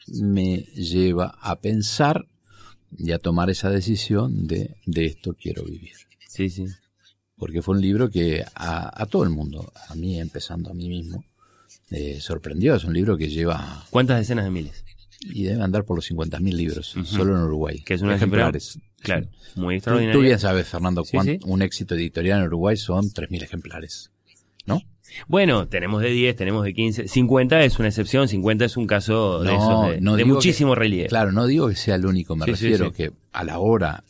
me lleva a pensar y a tomar esa decisión de de esto quiero vivir. Sí, sí. Porque fue un libro que a, a todo el mundo, a mí empezando a mí mismo, eh, sorprendió. Es un libro que lleva ¿Cuántas decenas de miles? y debe andar por los 50.000 libros, Ujú. solo en Uruguay. Que es una ejemplares. Claro, muy Tú, extraordinaria. tú bien sabes, Fernando, Sí, sí. un éxito editorial en Uruguay son 3.000 ejemplares. ¿No? Bueno, tenemos de 10, tenemos de 15. 50 es una excepción, 50 es un caso de, esos de, de digo muchísimo que- relieve. Claro, no digo que sea el único, me Sí, refiero que a la hora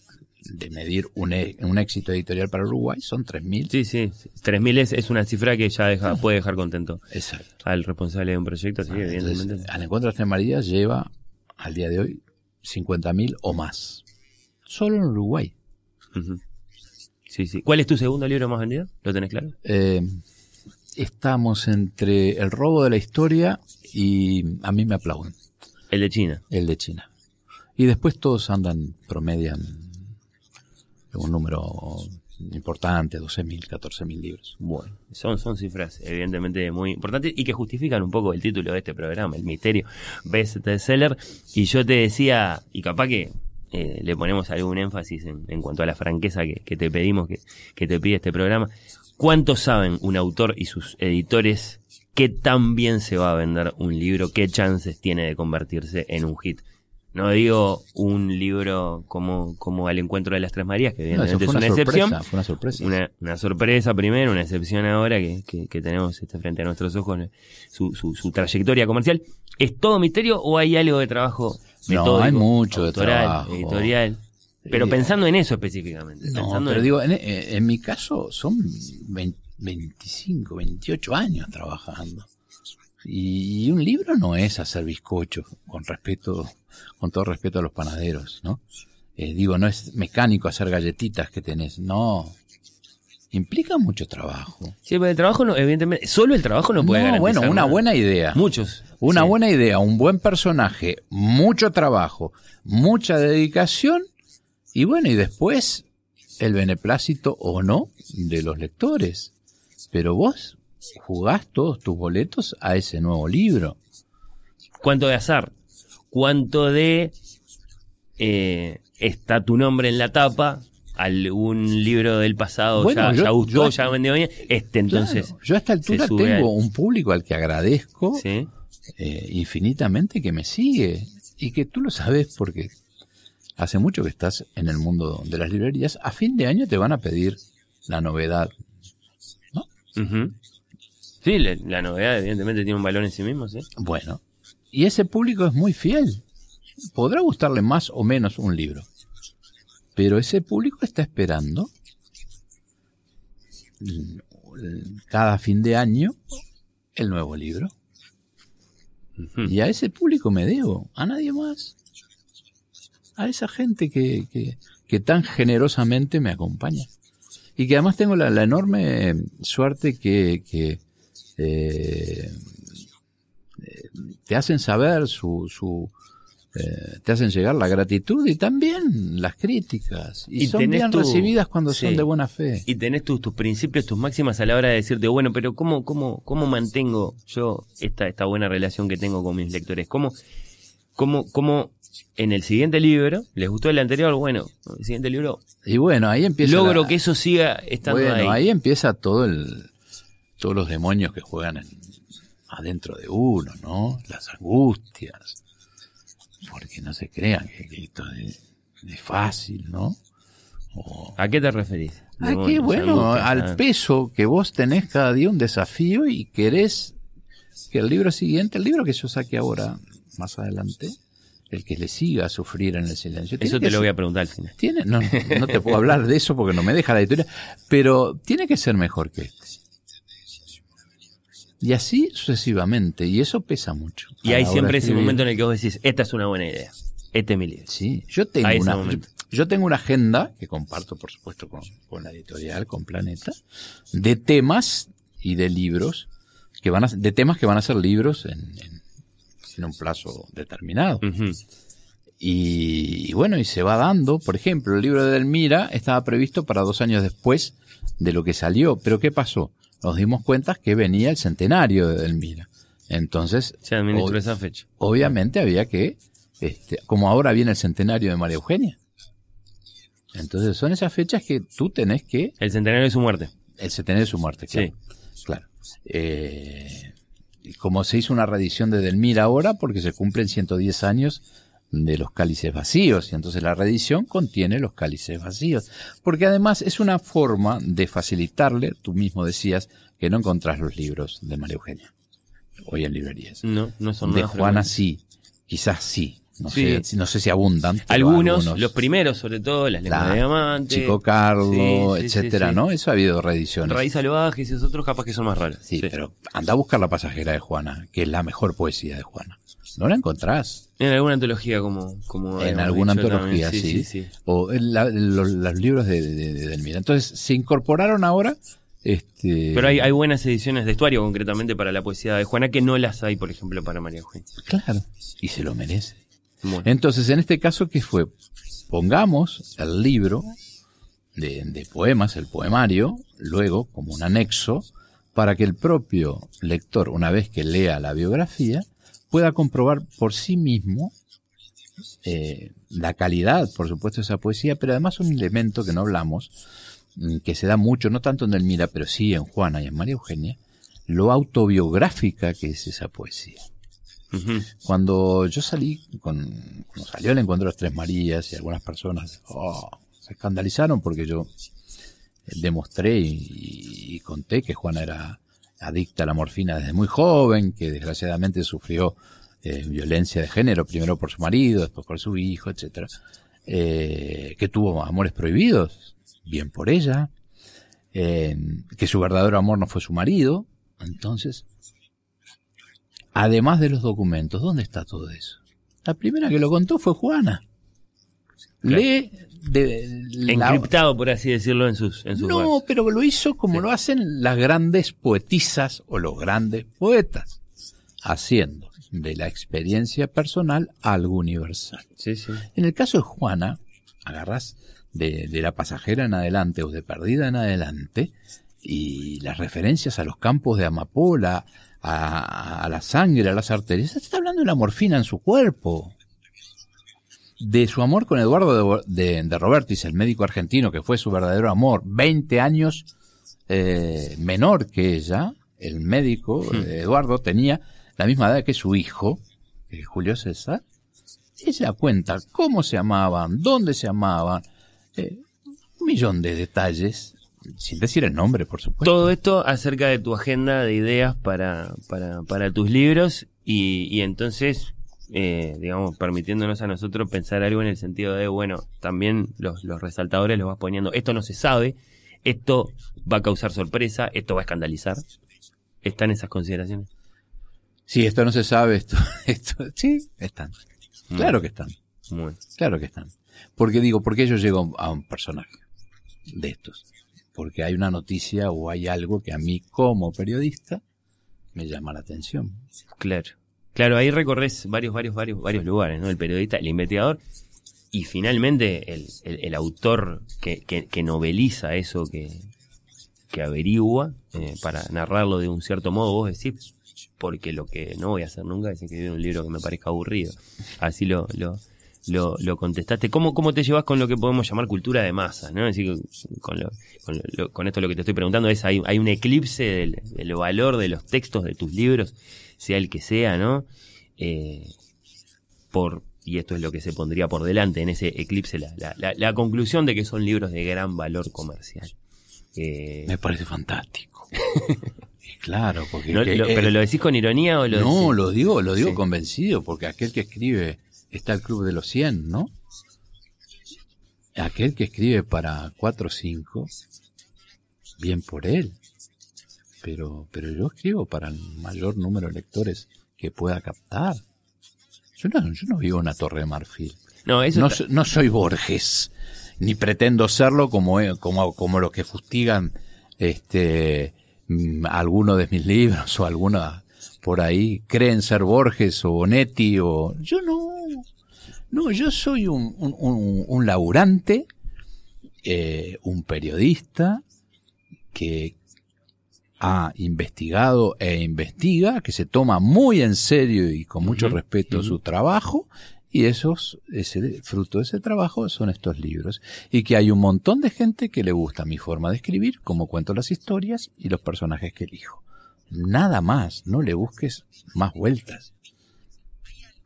de medir un, e- un éxito editorial para Uruguay son 3.000. Sí, sí. 3.000 es, es una cifra que ya deja, puede dejar contento Exacto. al responsable de un proyecto, evidentemente. Entonces, al encuentro de Tres Marías lleva al día de hoy 50.000 o más. Solo en Uruguay. Sí, sí. ¿Cuál es tu segundo libro más vendido? ¿Lo tenés claro? Eh, estamos entre el robo de la historia y a mí me aplauden. El de China. El de China. Y después todos andan, promedian un número importante, 12.000, 14.000 libros. Bueno, son, son cifras evidentemente muy importantes y que justifican un poco el título de este programa, El Misterio Bestseller. Y yo te decía, y capaz que eh, le ponemos algún énfasis en, en cuanto a la franqueza que, que te pedimos, que, que te pide este programa. ¿Cuánto saben un autor y sus editores qué tan bien se va a vender un libro, qué chances tiene de convertirse en un hit? No digo un libro como, como Al Encuentro de las Tres Marías, que evidentemente es una, una excepción. sorpresa, fue una sorpresa. Una, una sorpresa primero, una excepción ahora que, que, que tenemos este, frente a nuestros ojos su, su, su trayectoria comercial. ¿Es todo misterio o hay algo de trabajo No, hay mucho de autoral, trabajo. editorial? Pero Eh, pensando en eso específicamente. No, pensando pero en- digo, en, en mi caso son 20 25, 28 años trabajando. Y, y un libro no es hacer bizcocho, con respeto, con todo respeto a los panaderos, ¿no? Eh, digo, no es mecánico hacer galletitas que tenés, no. Implica mucho trabajo. Sí, pero el trabajo no, evidentemente, solo el trabajo no puede No, garantizar bueno, una buena idea. Muchos. Una sí. buena idea, un buen personaje, mucho trabajo, mucha dedicación y bueno, y después el beneplácito o no de los lectores. Pero vos jugás todos tus boletos a ese nuevo libro. ¿Cuánto de azar? ¿Cuánto de eh, está tu nombre en la tapa? Algún libro del pasado Bueno, ya, yo- ya gustó, yo- ya vendió bien. Este entonces. Claro, yo a esta altura tengo un público al que agradezco Sí. Eh, infinitamente que me sigue y que tú lo sabes porque hace mucho que estás en el mundo de las librerías. A fin de año te van a pedir la novedad Ujú. Sí, la, la novedad evidentemente tiene un valor en sí mismo, ¿sí? Bueno, y ese público es muy fiel. Podrá gustarle más o menos un libro, pero ese público está esperando cada fin de año el nuevo libro. Y a ese público me debo, a nadie más. A esa gente que, que, que tan generosamente me acompaña. Y que además tengo la, la enorme suerte que, que eh, eh, te hacen saber su, su eh, te hacen llegar la gratitud y también las críticas. Y, Y son bien tu- recibidas cuando sí. son de buena fe. Y tenés tus, tus principios, tus máximas a la hora de decirte, bueno, pero ¿cómo, cómo, cómo mantengo yo esta, esta buena relación que tengo con mis lectores? ¿Cómo, cómo, cómo en el siguiente libro, les gustó el anterior? Bueno, en el siguiente libro Y bueno, ahí empieza. logro la- que eso siga estando Bueno, ahí. ahí empieza todo el, todos los demonios que juegan en- adentro de uno, ¿no? Las angustias. Porque no se crean que, esto es, es fácil, ¿no? O- ¿A qué te referís? Ah, que bueno, al ah. peso que vos tenés cada día un desafío y querés que el libro siguiente, el libro que yo saque ahora, más adelante, el que le siga a sufrir en el silencio. Eso te lo ser- voy a preguntar al final. tiene, no, no te puedo hablar de eso porque no me deja la editorial, pero tiene que ser mejor que este. Y así sucesivamente, y eso pesa mucho. Y hay siempre ese escribir. momento en el que vos decís, esta es una buena idea. Este es mi libro. Sí, yo tengo una, momento. yo tengo una agenda que comparto, por supuesto, con, con la editorial, con Planeta, de temas y de libros que van a, de temas que van a ser libros en, en, en un plazo determinado. Y, y bueno, y se va dando. Por ejemplo, el libro de Delmira estaba previsto para dos años después de lo que salió. Pero ¿qué pasó? Nos dimos cuenta que venía el centenario de Delmira. Entonces, Se administró esa fecha. obviamente había que, este, como ahora viene el centenario de María Eugenia. Entonces son esas fechas que tú tenés que, El centenario de su muerte. el centenario de su muerte, claro. Claro. Eh, y como se hizo una reedición de Delmira ahora, porque se cumplen 110 años de los cálices vacíos, y entonces la reedición contiene los cálices vacíos. Porque además es una forma de facilitarle, tú mismo decías, que no encontrás los libros de María Eugenia, hoy en librerías. No, no son De Juana sí, quizás sí. No, Sí. sé, si- no sé si abundan. pero Algunos, los primeros sobre todo, las lenguas La- de diamante. Chico Carlos, Sí, sí, sí, etcétera. ¿no? Eso ha habido reediciones. Raíz salvaje y esos otros capaz que son más raros. Sí, pero anda a buscar la pasajera de Juana, que es la mejor poesía de Juana. No la encontrás. En alguna antología como... como En alguna antología, sí. sí, sí. O en la- los, los libros de, de, de Delmira. Entonces, se incorporaron ahora. Este, Pero hay, hay buenas ediciones de estuario concretamente para la poesía de Juana que no las hay, por ejemplo, para María Eugenia. Claro. Y se lo merece. Bueno. Entonces, en este caso, ¿qué fue? Pongamos el libro de, de poemas, el poemario, luego como un anexo, para que el propio lector, una vez que lea la biografía, pueda comprobar por sí mismo eh, la calidad, por supuesto, de esa poesía, pero además un elemento que no hablamos, mm, que se da mucho, no tanto en Delmira, pero sí en Juana y en María Eugenia, lo autobiográfica que es esa poesía. Cuando yo salí, con, cuando salió el encuentro de las Tres Marías y algunas personas oh, se escandalizaron porque yo demostré y, y conté que Juana era adicta a la morfina desde muy joven, que desgraciadamente sufrió eh, violencia de género, primero por su marido, después por su hijo, etcétera, eh, que tuvo amores prohibidos, bien por ella, eh, que su verdadero amor no fue su marido, entonces Además de los documentos, ¿dónde está todo eso? La primera que lo contó fue Juana. Lee de la- Encriptado, por así decirlo, en sus, en sus No, versos. pero lo hizo como lo hacen las grandes poetisas o los grandes poetas, haciendo de la experiencia personal algo universal. Sí, sí. En el caso de Juana, agarrás de, de la pasajera en adelante o de perdida en adelante, y las referencias a los campos de amapola, a, a la sangre, a las arterias, está hablando de la morfina en su cuerpo. De su amor con Eduardo de, de, de Robertis, el médico argentino que fue su verdadero amor, 20 años eh, menor que ella, el médico eh, Eduardo tenía la misma edad que su hijo, eh, Julio César, ella cuenta cómo se amaban, dónde se amaban, eh, un millón de detalles, sin decir el nombre, por supuesto. Todo esto acerca de tu agenda de ideas para, para, para tus libros y, y entonces, eh, digamos, permitiéndonos a nosotros pensar algo en el sentido de, bueno, también los, los resaltadores los vas poniendo, esto no se sabe, esto va a causar sorpresa, esto va a escandalizar. ¿Están esas consideraciones? Sí, esto no se sabe, esto, esto, sí, están. Claro que están. Muy. Claro que están. Porque digo, ¿por qué yo llego a un personaje de estos? Porque hay una noticia o hay algo que a mí como periodista me llama la atención. Claro. Claro, ahí recorres varios, varios, varios, varios lugares, ¿no? El periodista, el investigador y finalmente el, el, autor que, que, que, noveliza eso que, que averigua eh, para narrarlo de un cierto modo, vos decís, porque lo que no voy a hacer nunca es escribir un libro que me parezca aburrido. Así lo, lo, lo, lo contestaste. ¿Cómo, ¿Cómo te llevas con lo que podemos llamar cultura de masa? ¿no? Es decir, con, lo, con, lo, con, esto lo que te estoy preguntando es, hay, hay un eclipse del, del, valor de los textos de tus libros, sea el que sea, ¿no? Eh, por, y esto es lo que se pondría por delante en ese eclipse, la, la, la, la conclusión de que son libros de gran valor comercial. Eh... Me parece fantástico. claro, porque... No, que, lo, ¿Pero lo decís con ironía o lo No, decís? lo digo, lo digo sí. convencido, porque aquel que escribe está el Club de los 100, ¿no? Aquel que escribe para 4 o 5, bien por él. Pero, pero yo escribo para el mayor número de lectores que pueda captar. Yo no, yo no vivo en una torre de marfil. No, eso no, está... no soy Borges, ni pretendo serlo como, como, como los que fustigan este, alguno de mis libros o alguna por ahí creen ser Borges o Bonetti o yo no no yo soy un, un, un, un laburante eh, un periodista que ha investigado e investiga que se toma muy en serio y con mucho uh -huh, respeto uh -huh. su trabajo y esos, ese fruto de ese trabajo son estos libros. Y que hay un montón de gente que le gusta mi forma de escribir, cómo cuento las historias y los personajes que elijo. Nada más, no le busques más vueltas.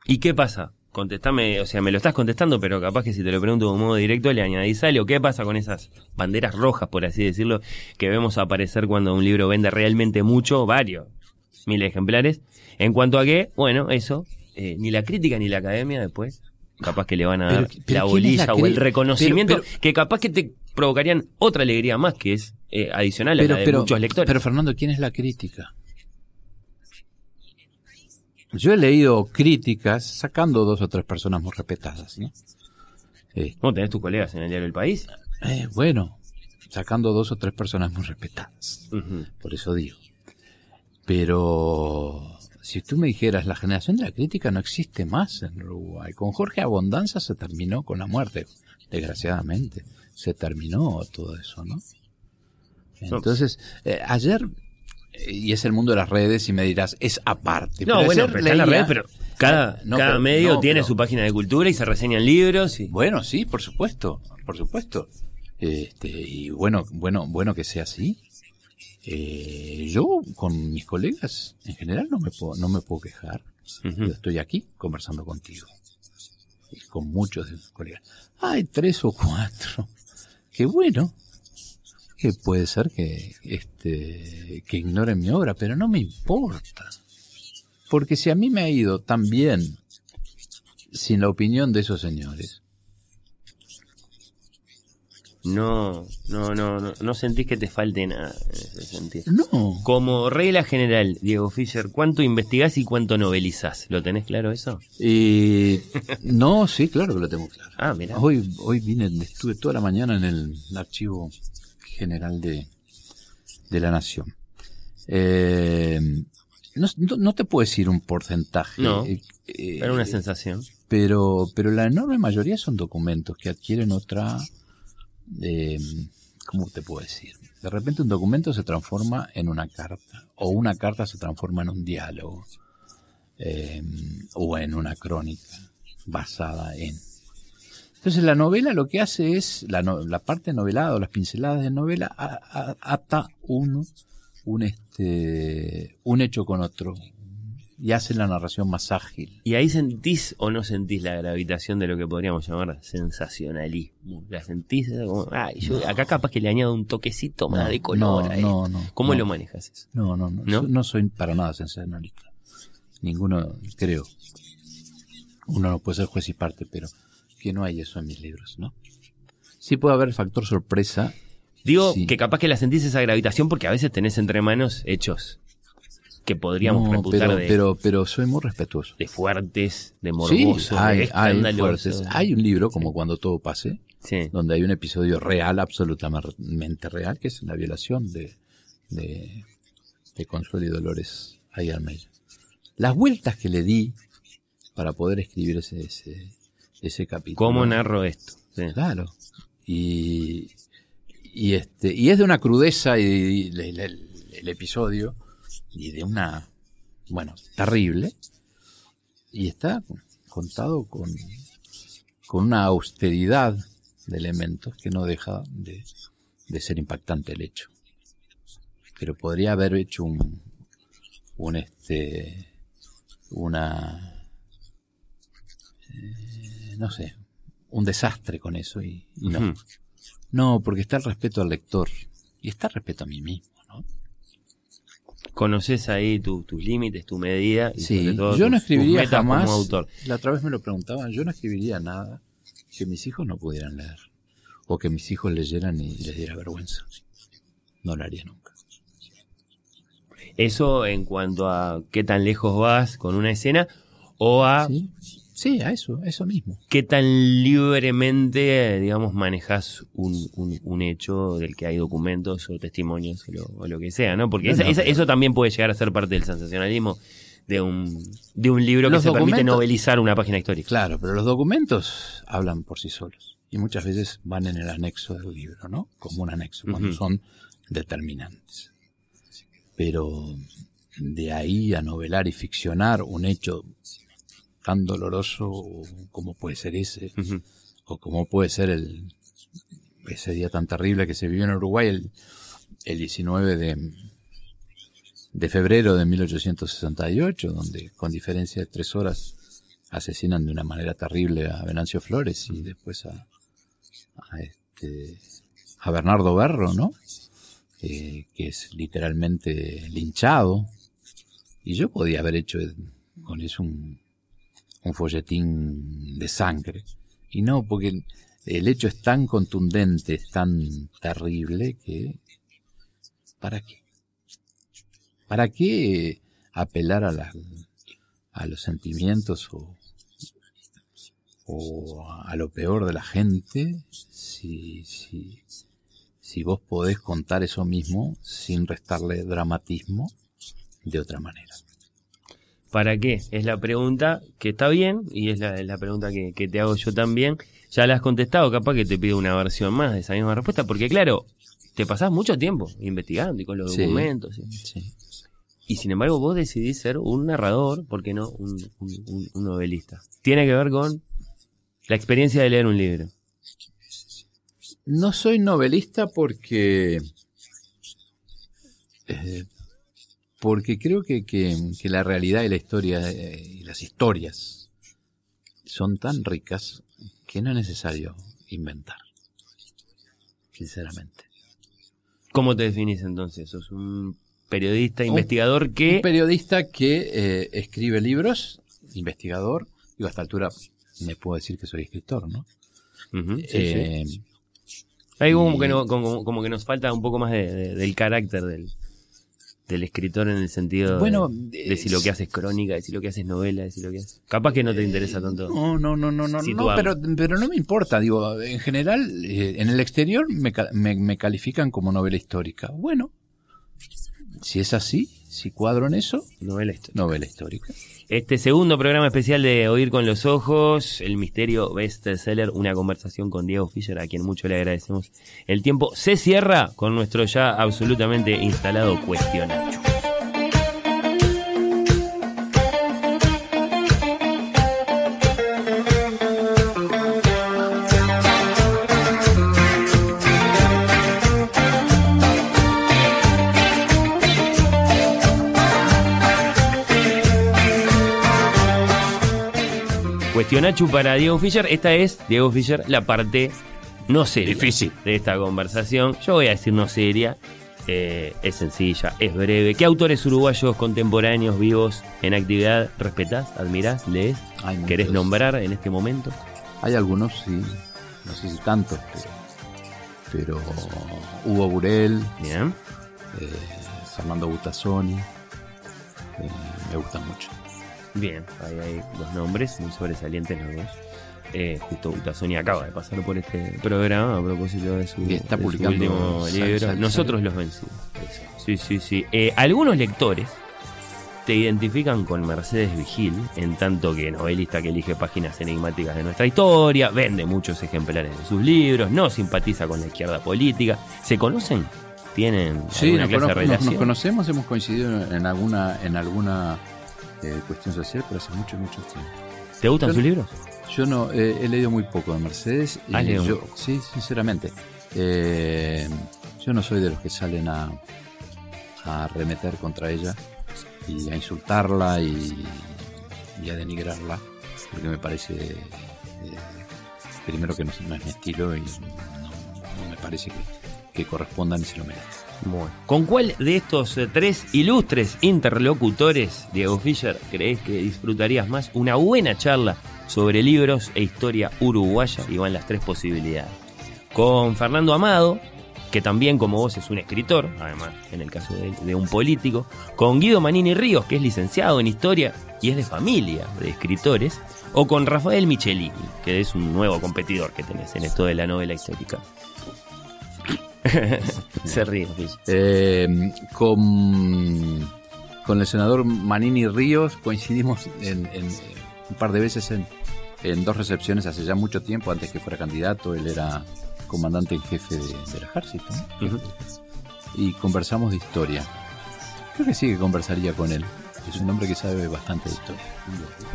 ¿Y qué pasa? Contestame, o sea, me lo estás contestando, pero capaz que si te lo pregunto de un modo directo le añadís algo. ¿Qué pasa con esas banderas rojas, por así decirlo, que vemos aparecer cuando un libro vende realmente mucho, varios, mil ejemplares? En cuanto a que, bueno, eso, eh, ni la crítica ni la academia después capaz que le van a dar pero, pero la bolilla la o el reconocimiento pero, que capaz que te provocarían otra alegría más que es eh, adicional a la de muchos lectores. Pero Fernando, ¿quién es la crítica? Yo he leído críticas sacando dos o tres personas muy respetadas, ¿no? Eh, ¿Cómo tenés tus colegas en el diario El País? Eh, bueno, sacando dos o tres personas muy respetadas. Uh -huh. Por eso digo. Pero si tú me dijeras, la generación de la crítica no existe más en Uruguay. Con Jorge Abondanza se terminó con la muerte, desgraciadamente. Se terminó todo eso, ¿no? Entonces, eh, ayer, y es el mundo de las redes, y me dirás, es aparte. No, pero bueno, pero leía, en la red, pero cada, no, cada pero, medio no, tiene pero, su página de cultura y se reseñan libros. Y... Bueno, sí, por supuesto, por supuesto. Este, y bueno, bueno, bueno que sea así. Eh, yo con mis colegas en general no me puedo, no me puedo quejar. Uh -huh. Yo estoy aquí conversando contigo. Y con muchos de mis colegas. Hay tres o cuatro. Que bueno. Que puede ser que, este, que ignoren mi obra, pero no me importa. Porque si a mí me ha ido tan bien sin la opinión de esos señores, no, no, no, no, no sentís que te falte nada en ese sentido. No. Como regla general, Diego Fischer, ¿cuánto investigás y cuánto novelizás? ¿Lo tenés claro eso? Eh, no, sí, claro que lo tengo claro. Ah, mira. Hoy, hoy vine, estuve toda la mañana en el archivo general de, de la Nación. Eh, no, te puedo decir un porcentaje. No, eh, era una sensación. Pero, pero la enorme mayoría son documentos que adquieren otra eh, ¿cómo te puedo decir? De repente un documento se transforma en una carta, o una carta se transforma en un diálogo, eh, o en una crónica basada en. Entonces la novela lo que hace es, la, no, la parte novelada o las pinceladas de novela a, a, ata un, un, este, un hecho con otro, y hace la narración más ágil. ¿Y ahí sentís o no sentís la gravitación de lo que podríamos llamar sensacionalismo? ¿La sentís? Como, ay, yo no. acá capaz que le añado un toquecito más no, de color. No, no. ¿Cómo lo manejas eso? No, no, no, no. No soy para nada sensacionalista. Ninguno, creo. Uno no puede ser juez y parte, pero que no hay eso en mis libros, ¿no? Sí puede haber factor sorpresa. Digo sí. que capaz que la sentís esa gravitación porque a veces tenés entre manos hechos que podríamos no, reputar pero, de, pero, pero soy muy respetuoso. De fuertes, de morbosos, sí, hay, de hay, fuertes. hay un libro, como sí. Cuando todo pase, sí. donde hay un episodio real, absolutamente real, que es la violación de, de, de Consuelo y Dolores a Edgar Meyer. Las vueltas que le di para poder escribir ese, ese, ese capítulo. ¿Cómo narro esto? Sí. Claro. Y, y, este, y es de una crudeza y, y el, el- el episodio y de una, bueno, terrible. Y está contado con, con una austeridad de elementos que no deja de, de ser impactante el hecho. Pero podría haber hecho un, un este, una, no sé, un desastre con eso y, y no. No, porque está el respeto al lector y está el respeto a mí mismo. Conoces ahí tu- tus límites, tu medida. Y Sí, sobre todo yo no tus- tus escribiría jamás. como autor. La otra vez me lo preguntaban, yo no escribiría nada que mis hijos no pudieran leer o que mis hijos leyeran y les diera vergüenza. No lo haría nunca. Eso en cuanto a qué tan lejos vas con una escena o a Sí, a eso, eso mismo. qué tan libremente, digamos, manejas un, un- un hecho del que hay documentos o testimonios o lo, o lo que sea, ¿no? Porque No, esa- no, esa- pero- eso también puede llegar a ser parte del sensacionalismo de un, de un libro que se permite novelizar una página histórica. Claro, pero los documentos hablan por sí solos y muchas veces van en el anexo del libro, ¿no? Como un anexo, cuando son determinantes. Pero de ahí a novelar y ficcionar un hecho tan doloroso como puede ser ese, o como puede ser el ese día tan terrible que se vivió en Uruguay el, el 19 de, de febrero de 1868, donde con diferencia de tres horas asesinan de una manera terrible a Venancio Flores y después a, a, este, a Bernardo Berro, ¿no? Eh, que es literalmente linchado. Y yo podía haber hecho con eso un, un folletín de sangre. Y no, porque el, hecho es tan contundente, es tan terrible que... ¿Para qué? ¿Para qué apelar a, la- a los sentimientos o, o a lo peor de la gente si, si, si vos podés contar eso mismo sin restarle dramatismo de otra manera? ¿Para qué? Es la pregunta que está bien y es la, la pregunta que, que te hago yo también. Ya la has contestado, capaz que te pido una versión más de esa misma respuesta, porque claro, te pasás mucho tiempo investigando y con los Sí, documentos. ¿sí? Y sin embargo vos decidís ser un narrador, ¿por qué no un, un- un- un novelista? Tiene que ver con la experiencia de leer un libro. No soy novelista porque. eh, porque creo que, que- que la realidad y la historia eh, y las historias son tan ricas que no es necesario inventar. Sinceramente. ¿Cómo te definís entonces? ¿Sos un periodista, investigador que... Un periodista que eh, escribe libros, investigador, digo, a esta altura me puedo decir que soy escritor, ¿no? Sí, Eh, Ahí como que, no- como, como que nos falta un poco más de- de- del carácter del, del escritor en el sentido de- Bueno, de, si lo que haces es crónica, de si lo que haces es novela, de si lo que haces... Capaz que no te interesa tanto. No, no, no, no, no, no pero, pero no me importa, digo, en general, eh, en el exterior me, me, me califican como novela histórica. Bueno, si es así, si cuadro en eso, novela histórica. Este segundo programa especial de Oír con los Ojos, el misterio bestseller, una conversación con Diego Fischer, a quien mucho le agradecemos. El tiempo se cierra con nuestro ya absolutamente instalado cuestionario. Cuestionachu para Diego Fischer. Esta es, Diego Fischer, la parte no seria Difícil. de esta conversación. Yo voy a decir no seria. eh, es sencilla, es breve. ¿Qué autores uruguayos contemporáneos vivos en actividad respetás, admirás, lees? Hay ¿Querés muchos. nombrar en este momento? Hay algunos, sí, no sé si tantos, pero, pero Hugo Burel, Bien. eh, Fernando Butazzoni, eh, me gustan mucho. Bien, ahí hay dos nombres muy sobresalientes los dos. Eh, justo Butazoni acaba de pasar por este programa a propósito de su, está de su último Sal- libro. Sal- Nosotros los vencidos. Sí, sí, sí. Eh, algunos lectores te identifican con Mercedes Vigil, en tanto que novelista que elige páginas enigmáticas de nuestra historia, vende muchos ejemplares de sus libros, no simpatiza con la izquierda política. ¿Se conocen? ¿Tienen Sí, alguna nos, clase de cono- nos- conocemos, hemos coincidido en alguna en alguna eh, cuestión social, pero hace mucho, mucho tiempo. ¿Te gustan Yo- sus libros? Yo no, eh, he leído muy poco de Mercedes. y ¿Has leído muy yo, poco? Sí, sinceramente. Eh, yo no soy de los que salen a, a arremeter contra ella y a insultarla y, y a denigrarla, porque me parece, eh, primero que no, no es mi estilo y no, no me parece que, que corresponda ni se lo merece. ¿Con cuál de estos eh, tres ilustres interlocutores, Diego Fischer, crees que disfrutarías más una buena charla sobre libros e historia uruguaya? Y van las tres posibilidades. Con Fernando Amado, que también como vos es un escritor, además en el caso de, de un político. Con Guido Manini Ríos, que es licenciado en historia y es de familia de escritores. O con Rafael Michelini, que es un nuevo competidor que tenés en esto de la novela histórica. Se ríe. Fischer. Eh, con, con el senador Manini Ríos coincidimos en, en- un par de veces en, en dos recepciones hace ya mucho tiempo, antes que fuera candidato. Él era comandante en jefe de- del ejército. ¿no? Ujú. Y conversamos de historia. Creo que sí que conversaría con él. Es un hombre que sabe bastante de historia.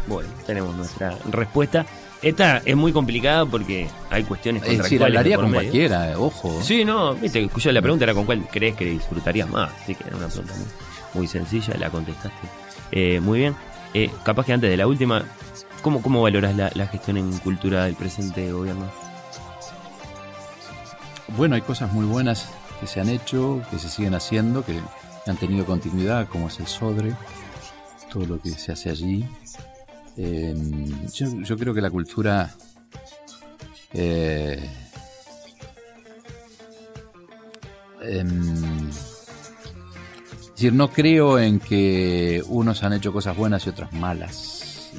Bueno, tenemos nuestra respuesta. Esta es muy complicada porque hay cuestiones Es decir, contractuales. hablaría con medio. cualquiera, eh, ojo. Sí, no, viste, escucha, la pregunta era con cuál crees que disfrutarías más. Así que era una pregunta muy, muy sencilla, la contestaste. Eh, muy bien. Eh, capaz que antes de la última, ¿cómo, cómo valoras la, la gestión en cultura del presente gobierno? Bueno, hay cosas muy buenas que se han hecho, que se siguen haciendo, que han tenido continuidad, como es el Sodre, todo lo que se hace allí. Eh, yo, yo creo que la cultura eh, em, es decir, no creo en que unos han hecho cosas buenas y otras malas.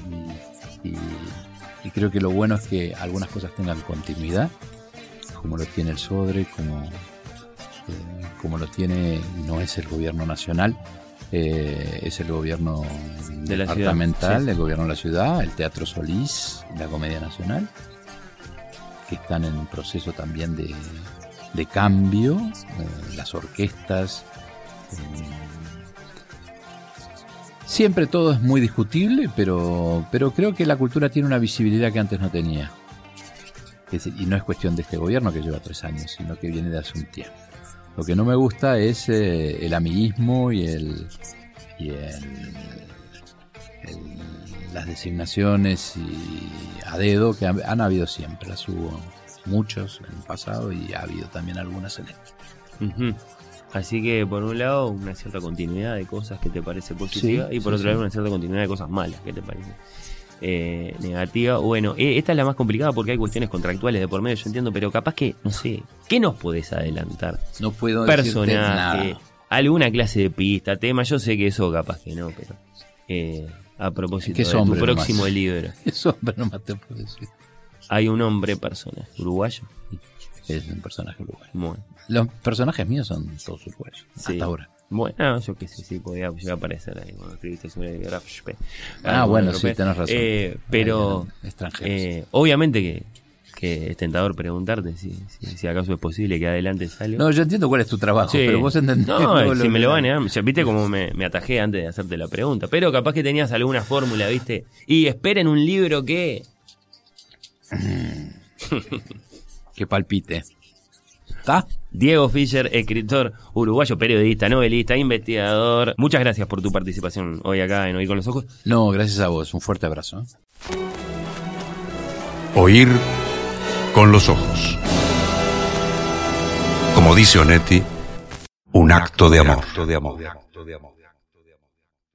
Y, creo que lo bueno es que algunas cosas tengan continuidad como lo tiene el Sodre, como, eh, como lo tiene, no es el gobierno nacional, eh, es el gobierno De la ciudad, departamental, sí. el gobierno de la ciudad, el Teatro Solís, la Comedia Nacional, que están en un proceso también de, de cambio, eh, las orquestas. eh, siempre todo es muy discutible, pero, pero creo que la cultura tiene una visibilidad que antes no tenía. Es y no es cuestión de este gobierno que lleva tres años, sino que viene de hace un tiempo. Lo que no me gusta es eh, el amiguismo y el, y el- el- las designaciones y a dedo que han, han habido siempre. Las hubo muchos en el pasado y ha habido también algunas en este. Ujú. Así que por un lado una cierta continuidad de cosas que te parece positiva Sí, y por sí, otro sí. lado una cierta continuidad de cosas malas que te parece eh, negativa. Bueno, eh, esta es la más complicada porque hay cuestiones contractuales de por medio, yo entiendo, pero capaz que, no sé, ¿qué nos podés adelantar? No puedo Personaje, nada. alguna clase de pista, tema, yo sé que eso capaz que no, pero eh, a propósito de es tu hombre nomás. próximo libro, no más te puedo decir. hay un hombre personaje uruguayo. Es un personaje uruguayo. Los personajes míos son todos uruguayos, Sí. hasta ahora. Bueno, yo qué sé, sí, podía llegar a aparecer ahí cuando escribiste sobre Graf Spee. Ah, bueno, sí, tenés razón. Eh, pero, eh, obviamente que, que es tentador preguntarte si, si, si acaso es posible que adelante salga. No, yo entiendo cuál es tu trabajo, Sí. pero vos entendés. No, si lo me lo van a negar. Viste cómo me, me atajé antes de hacerte la pregunta. Pero capaz que tenías alguna fórmula, ¿viste? Y esperen un libro que. Que palpite. ¿Está? Diego Fischer, escritor uruguayo, periodista, novelista, investigador. Muchas gracias por tu participación hoy acá en Oír con los Ojos. No, gracias a vos. Un fuerte abrazo. ¿eh? Oír con los ojos. Como dice Onetti, un acto de amor.